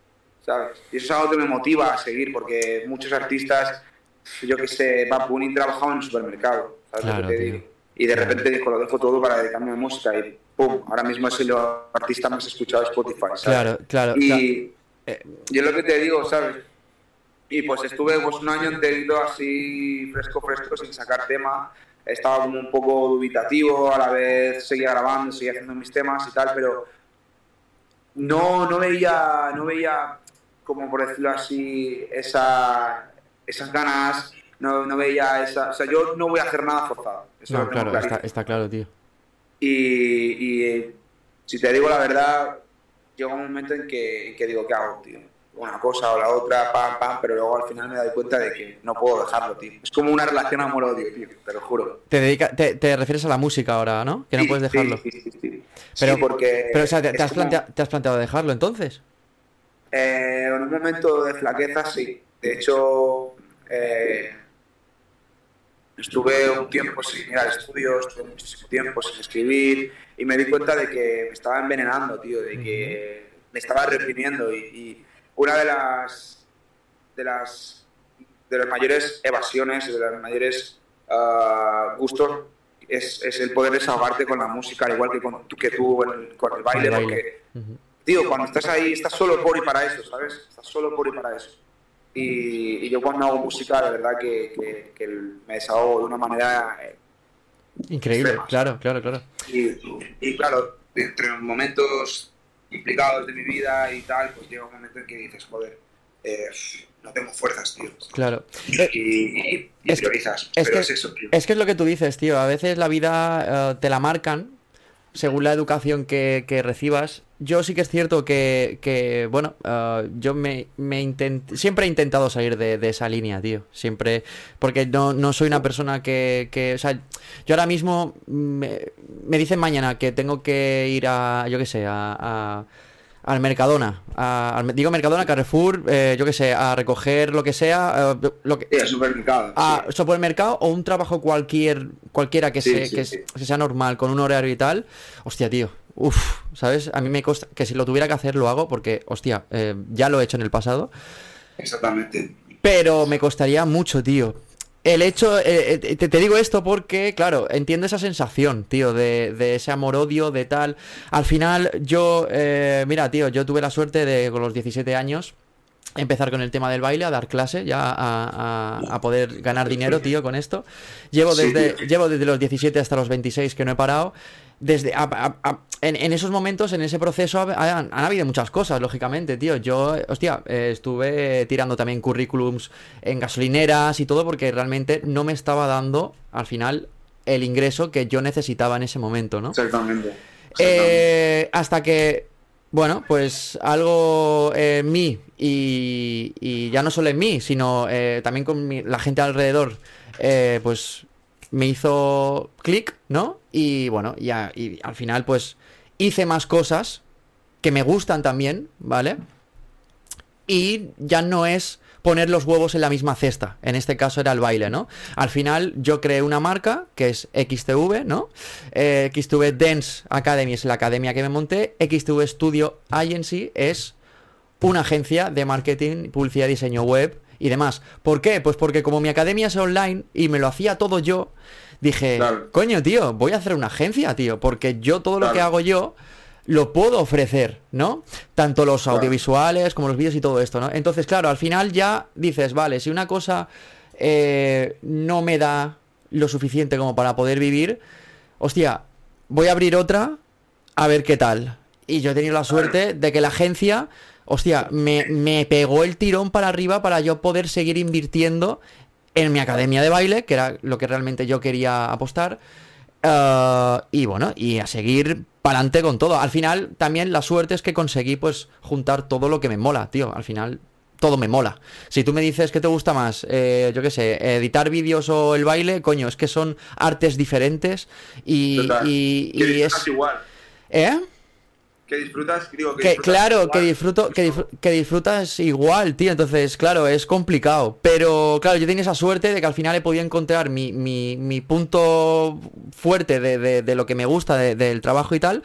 ¿sabes? Y eso es algo que me motiva a seguir porque muchos artistas, yo que sé, Bad Bunny trabajaba en un supermercado, ¿sabes lo que te digo? Y de repente dijo, lo dejo todo para dedicarme a música y ¡pum! Ahora mismo es el artista más escuchado de Spotify, ¿sabes? Claro, claro. Y, eh, yo lo que te digo, ¿sabes? Y pues estuve pues, un año enterito así fresco, fresco, sin sacar tema. Estaba como un poco dubitativo, a la vez seguía grabando, seguía haciendo mis temas y tal, pero no, no veía, no veía, como por decirlo así, esa, esas ganas, no, no veía esa... O sea, yo no voy a hacer nada forzado. no, claro, está, está, claro, tío. Y, y si te digo la verdad, llega un momento en que, digo, ¿qué hago, tío? Una cosa o la otra, pam, pam, pero luego al final me doy cuenta de que no puedo dejarlo, tío. Es como una relación amor-odio, tío, te lo juro. Te, dedica, te, refieres a la música ahora, ¿no? Que no puedes dejarlo. Sí, sí, sí. Pero, porque pero o sea, ¿te, has planteado, dejarlo entonces? Eh, en un momento de flaqueza, sí. De hecho, eh, estuve un tiempo sin ir al estudio, estuve muchísimo tiempo sin escribir y me di cuenta de que me estaba envenenando, tío, de que me estaba reprimiendo y, una de las de las de las mayores evasiones, de los mayores uh, gustos es, es, el poder desahogarte con la música, al igual que, con, que tú con el baile, porque, tío, cuando estás ahí, estás solo por y para eso, ¿sabes? Estás solo por y para eso. Y, yo cuando hago música, la verdad que, que, me desahogo de una manera eh, Increíble, claro, claro, claro. Y, claro, entre los momentos implicados de mi vida y tal, pues llega un momento en que dices, joder, eh, no tengo fuerzas, tío. Claro. Y, es priorizas. es pero es eso, tío. Es que es lo que tú dices, tío. A veces la vida eh, te la marcan según la educación que, que recibas yo sí que es cierto que, bueno, uh, yo me, me siempre he intentado salir de, esa línea, tío. Siempre, porque no, no soy una persona que, que, o sea, yo ahora mismo me, me dicen mañana que tengo que ir a, yo qué sé, a al Mercadona, al, digo Mercadona, Carrefour, eh, yo qué sé, a recoger lo que sea, eh, lo que, sí, al supermercado. A supermercado o un trabajo cualquier, cualquiera que, que, sea normal, con un horario y tal. Hostia, tío, uff, ¿sabes? A mí me consta que si lo tuviera que hacer lo hago porque, hostia, eh, ya lo he hecho en el pasado. Exactamente. Pero me costaría mucho, tío. El hecho, eh, eh, te, digo esto porque, claro, entiendo esa sensación, tío, de, de ese amor-odio, de tal. Al final, yo, eh, mira, tío, yo tuve la suerte de, con los 17 años, empezar con el tema del baile, a dar clase, ya a, a, poder ganar dinero, tío, con esto. Llevo desde, llevo desde los 17 hasta los 26 que no he parado desde en, esos momentos, en ese proceso, han, habido muchas cosas, lógicamente, tío. Yo, hostia, eh, estuve tirando también currículums en gasolineras y todo porque realmente no me estaba dando, al final, el ingreso que yo necesitaba en ese momento, ¿no? Exactamente. Eh, hasta que, bueno, pues algo en mí y, ya no solo en mí, sino eh, también con la gente alrededor, pues me hizo clic, ¿no? Y bueno, ya, y al final pues hice más cosas que me gustan también, ¿vale? Y ya no es poner los huevos en la misma cesta. En este caso era el baile, ¿no? Al final yo creé una marca que es XTV, ¿no? Eh, XTV Dance Academy es la academia que me monté. XTV Studio Agency es una agencia de marketing, publicidad, diseño web y demás. ¿Por qué? Pues porque como mi academia es online y me lo hacía todo yo, dije, coño, tío, voy a hacer una agencia, tío, porque yo todo lo que hago yo lo puedo ofrecer, ¿no? Tanto los audiovisuales como los vídeos y todo esto, ¿no? Entonces, claro, al final ya dices, vale, si una cosa eh, no me da lo suficiente como para poder vivir, hostia, voy a abrir otra a ver qué tal. Y yo he tenido la suerte de que la agencia, hostia, me, me pegó el tirón para arriba para yo poder seguir invirtiendo en mi academia de baile, que era lo que realmente yo quería apostar. Eh, y bueno, y a seguir para adelante con todo. Al final, también la suerte es que conseguí, pues, juntar todo lo que me mola, tío. Al final, todo me mola. Si tú me dices que te gusta más, eh, yo qué sé, editar vídeos o el baile, coño, es que son artes diferentes y, y, es... igual. ¿Eh? Que disfrutas, digo, que, claro, que disfruto, que, disfrutas igual, tío. Entonces, claro, es complicado. Pero, claro, yo tenía esa suerte de que al final he podido encontrar mi, mi, mi punto fuerte de, de, lo que me gusta del trabajo y tal.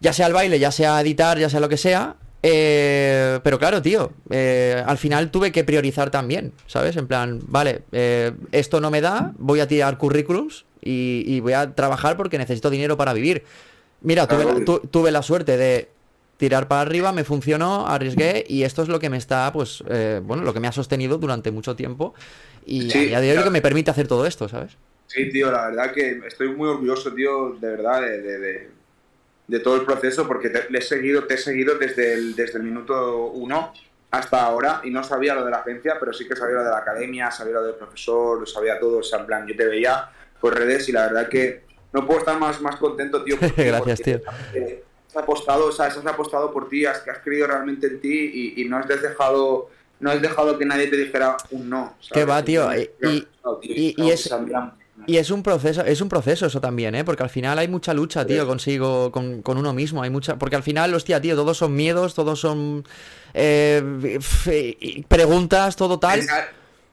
Ya sea el baile, ya sea editar, ya sea lo que sea. Eh, pero claro, tío, eh, al final tuve que priorizar también, ¿sabes? En plan, vale, eh, esto no me da, voy a tirar currículums y, y voy a trabajar porque necesito dinero para vivir. Mira, tuve, la, suerte de tirar para arriba, me funcionó, arriesgué y esto es lo que me está, pues, eh, bueno, lo que me ha sostenido durante mucho tiempo y a día de hoy lo que me permite hacer todo esto, ¿sabes? Sí, tío, la verdad que estoy muy orgulloso, tío, de verdad, de, todo el proceso porque te, he seguido, te he seguido desde el, desde el minuto uno hasta ahora y no sabía lo de la agencia, pero sí que sabía lo de la academia, sabía lo del profesor, sabía todo, o sea, en plan, yo te veía por redes y la verdad que no puedo estar más, más contento, tío. <laughs> Gracias, tío. Has apostado, o sea, has apostado por ti, has, has creído realmente en ti y, no has dejado no has dejado que nadie te dijera un no. ¿Qué va, tío? Y, es, y es un proceso, es un proceso eso también, ¿eh? Porque al final hay mucha lucha, tío, consigo, con, con, uno mismo. Hay mucha. Porque al final, hostia, tío, todos son miedos, todos son eh, preguntas, todo tal.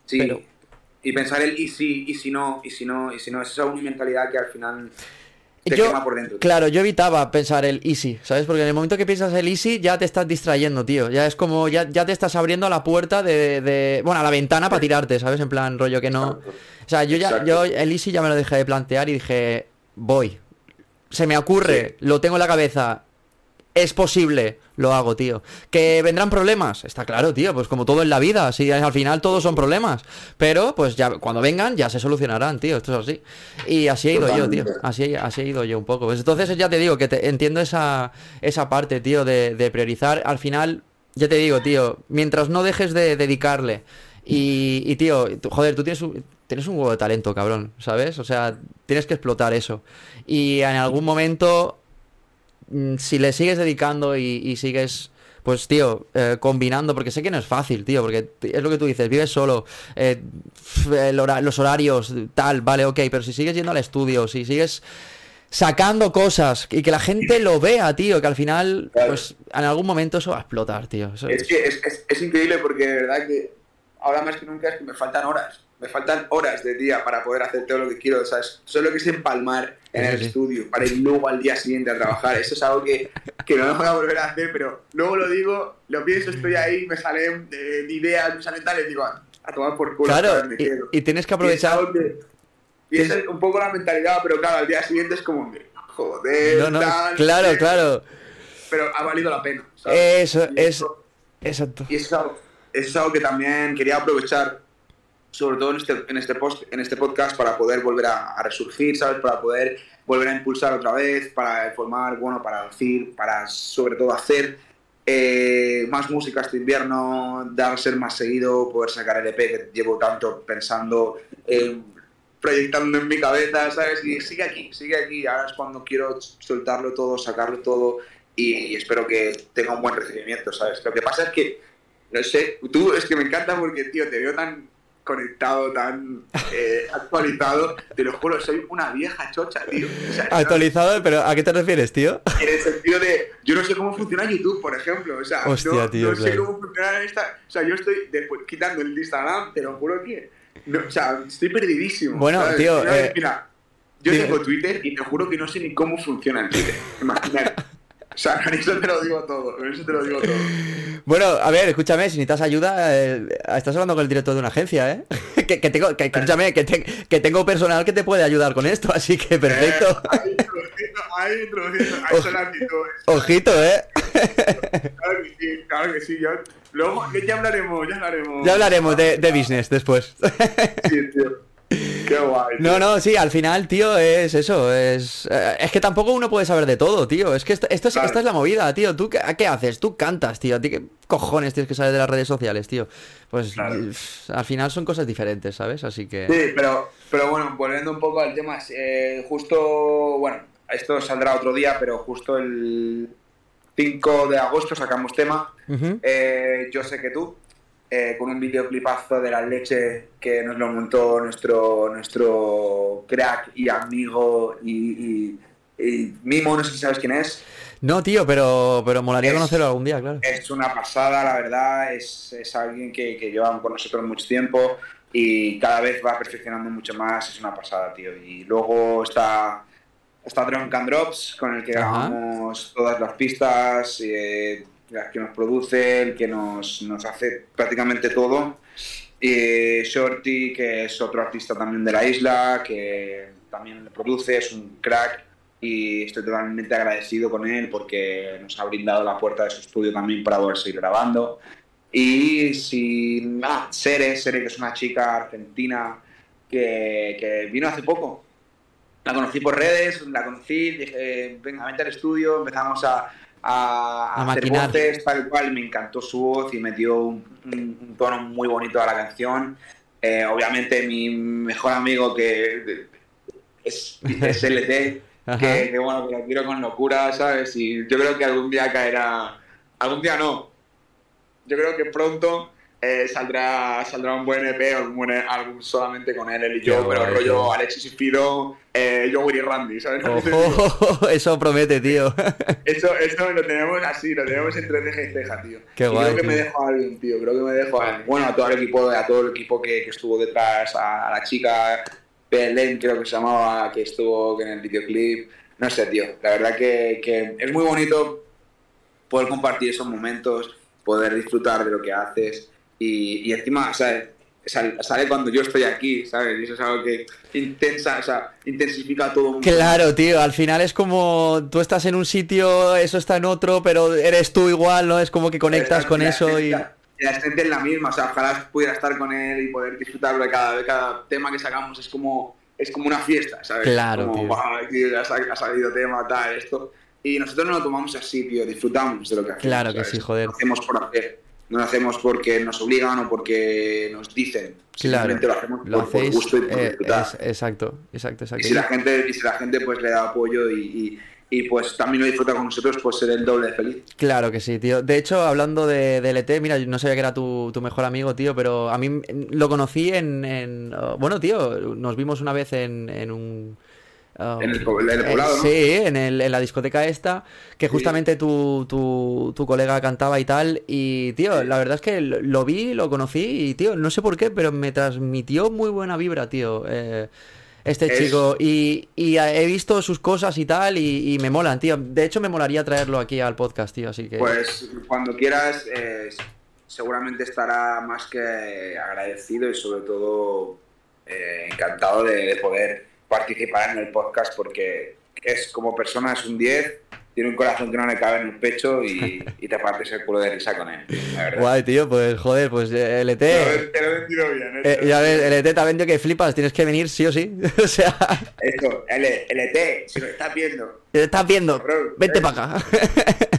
Sí y pensar el y si, y si no, y si no, y si no, es esa mentalidad que al final te quema por dentro. Claro, yo evitaba pensar el easy, ¿sabes? Porque en el momento que piensas el easy ya te estás distrayendo, tío. Ya es como, ya, ya te estás abriendo a la puerta de, de bueno, a la ventana para tirarte, ¿sabes? En plan, rollo que no... O sea, yo ya, yo el easy ya me lo dejé de plantear y dije, voy. Se me ocurre, lo tengo en la cabeza, es posible, lo hago, tío. ¿Que vendrán problemas? Está claro, tío, pues como todo en la vida, si al final todos son problemas. Pero, pues ya cuando vengan, ya se solucionarán, tío, esto es así. Y así he ido yo, tío. Así, así he ido yo un poco. Pues entonces ya te digo que te, entiendo esa, esa parte, tío, de, priorizar. Al final, ya te digo, tío, mientras no dejes de dedicarle. Y, y tío, joder, tú tienes un, tienes un huevo de talento, cabrón, ¿sabes? O sea, tienes que explotar eso. Y en algún momento si le sigues dedicando y, sigues pues tío, eh, combinando, porque sé que no es fácil, tío, porque es lo que tú dices, vives solo, eh, los horarios, tal, vale, ok, pero si sigues yendo al estudio, si sigues sacando cosas y que la gente lo vea, tío, que al final, pues en algún momento eso va a explotar, tío. es, que es, increíble porque de verdad que ahora más que nunca es que me faltan horas me faltan horas de día para poder hacer todo lo que quiero, ¿sabes? Solo que es empalmar en el estudio para ir luego al día siguiente a trabajar. Eso es algo que, que no voy a volver a hacer, pero luego lo digo, lo pienso, estoy ahí, me salen eh, ideas, me salen tal, y digo, a, tomar por culo. Claro, y, tienes que aprovechar. Y es, un poco la mentalidad, pero claro, al día siguiente es como, joder, no, claro, claro. Pero ha valido la pena. Eso, eso, exacto. Y eso es algo que también quería aprovechar sobre todo en este, en este, post, en este podcast, para poder volver a, resurgir, ¿sabes? Para poder volver a impulsar otra vez, para formar, bueno, para decir, para sobre todo hacer eh, más música este invierno, dar ser más seguido, poder sacar el EP que llevo tanto pensando, proyectando en mi cabeza, ¿sabes? Y sigue aquí, sigue aquí. Ahora es cuando quiero soltarlo todo, sacarlo todo y, y espero que tenga un buen recibimiento, ¿sabes? Lo que pasa es que, no sé, tú es que me encanta porque, tío, te veo tan conectado, tan eh, <laughs> actualizado. Te lo juro, soy una vieja chocha, tío. O sea, Actualizado, pero ¿a qué te refieres, tío? En el sentido de, yo no sé cómo funciona YouTube, por ejemplo. O sea, Hostia, no, tío, no sé cómo funciona esta. O sea, yo estoy después quitando el Instagram, te lo juro que. no, o sea, estoy perdidísimo. Bueno, ¿sabes? tío, Mira, eh, mira, yo tengo Twitter y te juro que no sé ni cómo funciona el Twitter. Imagínate. O sea, <laughs> con eso te lo digo todo. Con eso te lo digo todo. Bueno, a ver, escúchame, si necesitas ayuda, eh, estás hablando con el director de una agencia, ¿eh? <laughs> que, que tengo, que, escúchame, que, te- que tengo personal que te puede ayudar con esto, así que perfecto. Eh, ahí introduciendo, ahí. Ahí son actitudes. Ojito, ¿eh? Claro que sí, claro que sí. Yo, luego, ya hablaremos, ya hablaremos. ya hablaremos de, de business después. Sí, tío. Qué guay. tío. No, no, sí, al final, tío, es eso, es... eh, Es que tampoco uno puede saber de todo, tío. Es que esto, esto es, Claro. esta es la movida, tío. ¿Tú qué, qué haces? Tú cantas, tío. ¿A ti qué cojones tienes que saber de las redes sociales, tío? Pues Claro. al final son cosas diferentes, ¿sabes? Así que... Sí, pero, pero bueno, volviendo un poco al tema, eh, justo, bueno, esto saldrá otro día, pero justo el 5 de agosto sacamos tema, eh, Yo sé que tú, eh, con un videoclipazo de la leche que nos lo montó nuestro, nuestro crack y amigo y, y- y Mimo, no sé si sabes quién es. No, tío, pero, pero molaría Es- conocerlo algún día, claro. Es una pasada, la verdad. Es, es alguien que, que lleva con nosotros mucho tiempo y cada vez va perfeccionando mucho más. Es una pasada, tío. Y luego está, está Drunk and Drops, con el que Ajá. grabamos todas las pistas, eh, las que nos produce, el que nos, nos hace prácticamente todo. Y Shorty, que es otro artista también de la isla, que también le produce, es un crack y estoy totalmente agradecido con él porque nos ha brindado la puerta de su estudio también para poder seguir grabando. Y si, ah, Sere, Sere, que es una chica argentina que, que vino hace poco. La conocí por redes, la conocí, dije, venga, vente al estudio, empezamos a, a, A hacer maquinar. voces, tal cual, me encantó su voz y me dio un, un- un tono muy bonito a la canción. Eh, obviamente mi mejor amigo que es, es <laughs> LT, que, que, bueno, que lo quiero con locura, ¿sabes? Y yo creo que algún día caerá, algún día no, yo creo que pronto eh, saldrá, saldrá un buen EP o un buen álbum solamente con él, él y Qué yo, pero guay, rollo tío. Alexis y Fido, eh, yo Willy Randy, ¿sabes? <laughs> <laughs> Eso promete, tío. Eso, eso lo tenemos así, lo tenemos entre ceja y ceja, tío. Qué y guay, creo que tío. me dejo a alguien, tío. Creo que me dejo a Bueno, a todo el equipo, a todo el equipo que, que estuvo detrás, a, a la chica Belén, creo que se llamaba, que estuvo en el videoclip. No sé, tío. La verdad que, que es muy bonito poder compartir esos momentos, poder disfrutar de lo que haces. Y, y encima, ¿sabes? Sale, sale cuando yo estoy aquí, ¿sabes? Y eso es algo que intensa, o sea, intensifica todo. Claro, tío, al final es como tú estás en un sitio, eso está en otro, pero eres tú igual, ¿no? Es como que conectas con La eso y... esencia- y la esencia es la misma, o sea, ojalá pudiera estar con él y poder disfrutarlo de cada, de cada tema que sacamos, es como, es como una fiesta, ¿sabes? Claro, como, tío. "Guau, tío, ha, sal- ha salido tema, tal, esto. Y nosotros no lo tomamos así, tío, disfrutamos de lo que hacemos. Claro que ¿sabes? sí, joder. Lo hacemos por hacer, no lo hacemos porque nos obligan o porque nos dicen. Claro, Simplemente lo hacemos lo por, gusto y por eh, disfrutar. es- exacto, exacto, Y exacto. si la gente, y si la gente pues le da apoyo y, y- y, pues también lo disfruta con nosotros, pues seré el doble de feliz. Claro que sí, tío. De hecho, hablando de, de LT, mira, yo no sabía que era tu, tu mejor amigo, tío, pero a mí lo conocí en... en, uh, bueno, tío, nos vimos una vez en, en un... um, En el po- en el eh, poblado, ¿no? Sí, en, el- en la discoteca esta, que Sí. justamente tu, tu, tu colega cantaba y tal. Y, tío, la verdad es que lo lo vi, lo conocí y, tío, no sé por qué, pero me transmitió muy buena vibra, tío. eh, este Es- chico. Y, y he visto sus cosas y tal y, y me molan, tío. De hecho, me molaría traerlo aquí al podcast, tío, así que... Pues cuando quieras, eh, seguramente estará más que agradecido y sobre todo eh, encantado de, de poder participar en el podcast porque es como persona es un 10, tiene un corazón que no le cabe en el pecho y, <laughs> y te partes el culo de risa con él, la verdad. Guay, tío, pues joder, pues eh, LT. Te lo he- te lo he vendido bien, ¿eh? eh, ya ves, LT te ha vendido que flipas, tienes que venir sí o sí. <laughs> o sea, Eso, L- LT, si lo estás viendo. te estás viendo. Vente eh. para acá. <laughs>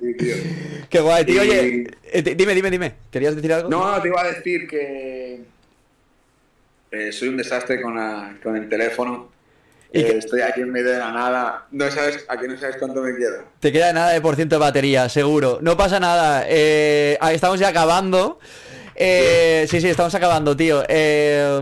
Sí, tío. Qué guay, tío. Y- Oye, di- dime, dime, dime. ¿Querías decir algo? No, te iba a decir que eh, soy un desastre con, la- con el teléfono. ¿Y Eh? Estoy aquí en medio de la nada. No sabes, a que no sabes cuánto me queda. Te queda nada de por ciento de batería, seguro. No pasa nada. eh, ah, estamos ya acabando. Eh, sí, sí, estamos acabando, tío. Eh,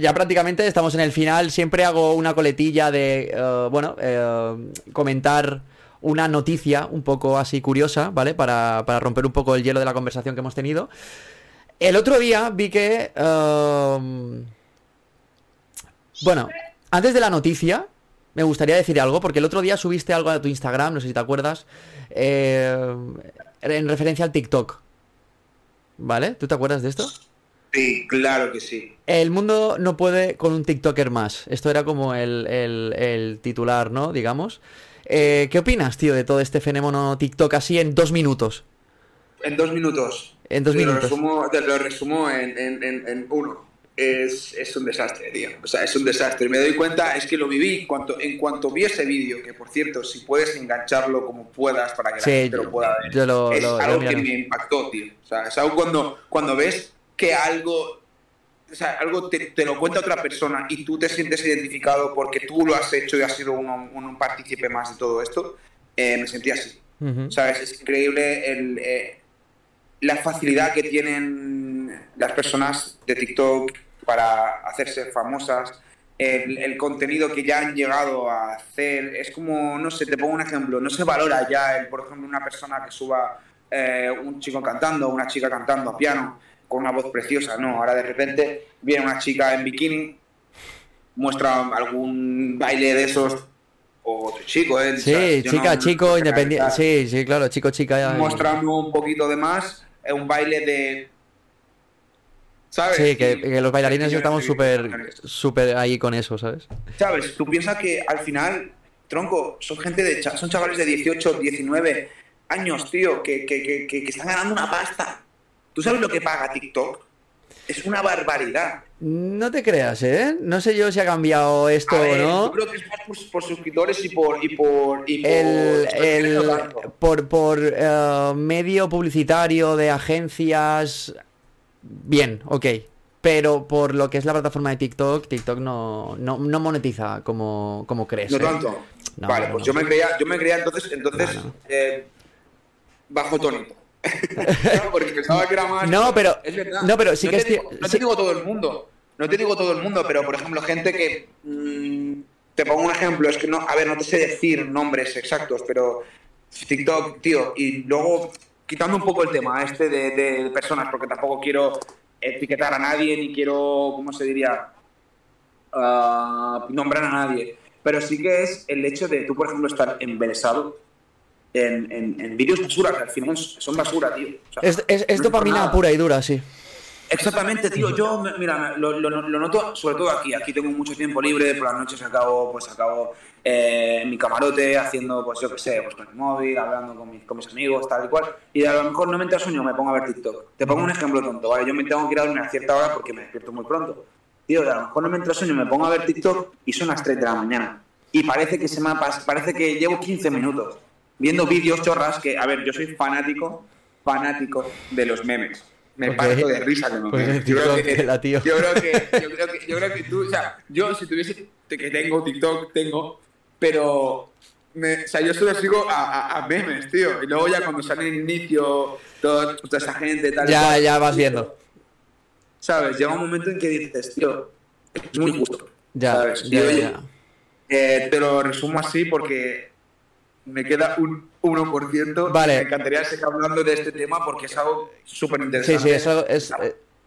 ya prácticamente estamos en el final. Siempre hago una coletilla de, eh, bueno, eh, comentar una noticia un poco así curiosa, ¿vale? Para, para, romper un poco el hielo de la conversación que hemos tenido. El otro día vi que... Eh, bueno, antes de la noticia, me gustaría decir algo, porque el otro día subiste algo a tu Instagram, no sé si te acuerdas, eh, en referencia al TikTok. ¿Vale? ¿Tú te acuerdas de esto? Sí, claro que sí. El mundo no puede con un TikToker más. Esto era como el, el, el titular, ¿no? Digamos. Eh, ¿Qué opinas, tío, de todo este fenómeno TikTok así en dos minutos? En dos minutos. En dos te minutos. Lo resumo, te lo resumo en, en, en, en uno. Es, es, un desastre, tío. O sea, es un desastre. Me doy cuenta, es que lo viví en cuanto, en cuanto vi ese vídeo, que por cierto, si puedes engancharlo como puedas para que sí, la gente lo pueda ver. Yo lo, es lo, algo lo que me impactó, tío. O sea, es algo cuando, cuando ves que algo o sea, algo te, te, lo cuenta otra persona y tú te sientes identificado porque tú lo has hecho y has sido un, un, un partícipe más de todo esto, eh, me sentí así. Uh -huh. ¿Sabes? Es increíble el, eh, la facilidad que tienen las personas de TikTok para hacerse famosas, el, el, contenido que ya han llegado a hacer. Es como, no sé, te pongo un ejemplo, no se valora ya, el, por ejemplo, una persona que suba eh, un chico cantando, una chica cantando a piano con una voz preciosa, no, ahora de repente viene una chica en bikini, muestra algún baile de esos, o otro chico, ¿eh? Sí, ¿sabes? chica, no, chico, no independiente, sí, sí, claro, chico, chica. Ya, mostrando un poquito de más, un baile de... ¿Sabes? Sí, que, que los bailarines estamos súper súper ahí con eso, ¿sabes? ¿Sabes? Tú piensas que al final, tronco, son gente de... Son chavales de 18, 19 años, tío, que, que, que, que están ganando una pasta ¿Tú sabes lo que paga TikTok? Es una barbaridad. No te creas, ¿eh? No sé yo si ha cambiado esto ver, o no. Yo creo que es más por, por, suscriptores y por. Y por, y por el, el, por, por uh, medio publicitario de agencias. Bien, ok. Pero por lo que es la plataforma de TikTok, TikTok no, no, no monetiza como, como crees. No ¿eh? tanto. No, vale, pues yo me creía, yo me creía entonces, entonces eh, bajo tónico. No, porque pensaba que era más. No, pero. Es verdad. No, pero sí no que te es digo, No te digo todo el mundo. No te digo todo el mundo, pero por ejemplo, gente que. Mmm, te pongo un ejemplo, es que no. A ver, no te sé decir nombres exactos, pero. TikTok, tío, y luego. Quitando un poco el tema este de, de personas, porque tampoco quiero etiquetar a nadie, ni quiero. ¿Cómo se diría? Uh, nombrar a nadie. Pero sí que es el hecho de tú, por ejemplo, estar embelesado en, en, en vídeos basura, que al final son basura, tío. O sea, es, es, es no dopamina pura y dura, sí. Exactamente, tío. Yo, mira, lo, lo, lo, noto sobre todo aquí. Aquí tengo mucho tiempo libre, por las noches acabo, pues acabo eh, en mi camarote haciendo, pues yo qué sé, pues con el móvil, hablando con mis, con mis amigos, tal y cual. Y a lo mejor no me entra sueño, me pongo a ver TikTok. Te pongo un ejemplo tonto, ¿vale? Yo me tengo que ir a dormir a cierta hora porque me despierto muy pronto. Tío, a lo mejor no me entra sueño, me pongo a ver TikTok y son las 3 de la mañana. Y parece que se me ha parece que llevo 15 minutos viendo vídeos chorras que, a ver, yo soy fanático, fanático de los memes. Me okay. parto de risa con los pues memes. Yo creo, que, la, tío. Yo, creo que, yo, creo que, yo creo que tú, o sea, yo si tuviese, que tengo TikTok, tengo, pero, me, o sea, yo solo sigo a, a, a, memes, tío. Y luego ya cuando sale el inicio, toda esa gente, tal. Ya, cual, ya vas viendo. ¿Sabes? Llega un momento en que dices, tío, es muy justo. Ya, ¿sabes? ya, y, ya. Eh, te lo resumo así porque me queda un 1%. Vale. Me encantaría seguir hablando de este tema porque es algo súper interesante. Sí, sí, es algo, es,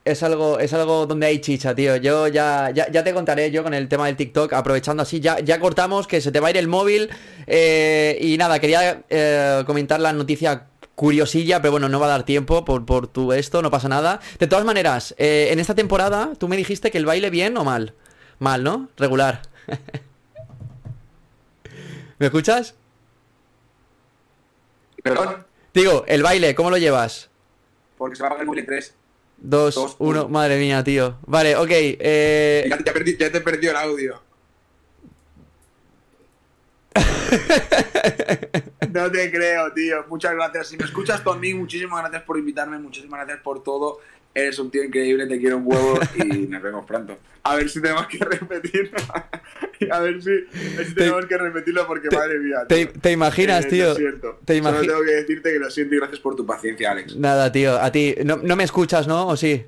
es, algo, es algo donde hay chicha, tío. Yo ya, ya, ya, te contaré yo con el tema del TikTok, aprovechando así, ya, ya cortamos, que se te va a ir el móvil. Eh, y nada, quería eh, comentar la noticia curiosilla, pero bueno, no va a dar tiempo por, por tu esto, no pasa nada. De todas maneras, eh, en esta temporada, tú me dijiste que el baile bien o mal. Mal, ¿no? Regular. <laughs> ¿Me escuchas? ¿Perdón? Digo, el baile, ¿cómo lo llevas? Porque se va a pagar el 3. 2, 1, madre mía, tío. Vale, ok. Eh... Ya, ya, perdí, ya te perdió el audio. <laughs> no te creo, tío. Muchas gracias. Si me escuchas tú a mí, muchísimas gracias por invitarme, muchísimas gracias por todo. Eres un tío increíble, te quiero un huevo y nos vemos pronto. A ver si tenemos que repetir <laughs> <laughs> A ver si, a ver si tenemos que repetirlo porque madre mía. Te, tío. te imaginas, Eh, tío. Lo siento. Te Solo imagi- tengo que decirte que lo siento y gracias por tu paciencia, Alex. Nada, tío, a ti. No, no me escuchas, ¿no? ¿O sí?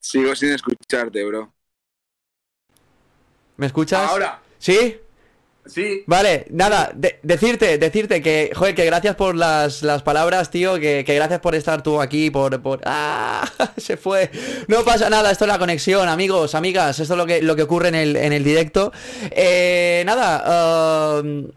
Sigo sin escucharte, bro. ¿Me escuchas? Ahora, ¿Sí? Sí. Vale, nada, de- decirte, decirte que, joder, que gracias por las, las palabras, tío, que, que gracias por estar tú aquí, por, por... ¡Ah! <laughs> Se fue. No pasa nada, esto es la conexión, amigos, amigas, esto es lo que, lo que ocurre en el, en el directo. Eh, nada, um,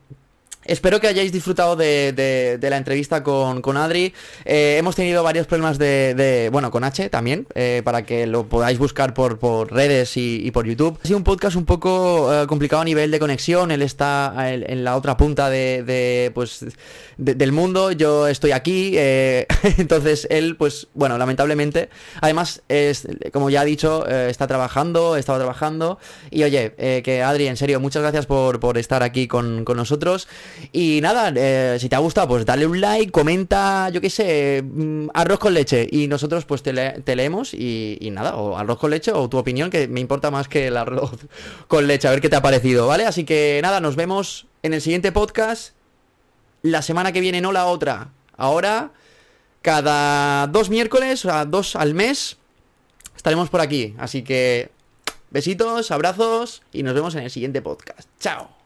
Espero que hayáis disfrutado de, de- la entrevista con, con Adri. Eh, hemos tenido varios problemas de, bueno, con H también, eh, para que lo podáis buscar por, por redes y, por YouTube. Ha sido un podcast un poco eh, complicado a nivel de conexión. Él está en, la otra punta de, pues, de- del mundo. Yo estoy aquí. <laughs> entonces él, pues, bueno, lamentablemente. Además, es, como ya ha dicho, está trabajando, estaba trabajando. Y oye, que Adri, en serio, muchas gracias por, por estar aquí con, con nosotros. Y nada, eh, si te ha gustado, pues dale un like, comenta, yo qué sé, mm, arroz con leche. Y nosotros pues te, le- te leemos y, y nada, o arroz con leche o tu opinión, que me importa más que el arroz <laughs> con leche, a ver qué te ha parecido, ¿vale? Así que nada, nos vemos en el siguiente podcast. La semana que viene, no la otra. Ahora, cada dos miércoles, o sea, dos al mes, estaremos por aquí. Así que besitos, abrazos y nos vemos en el siguiente podcast. Chao.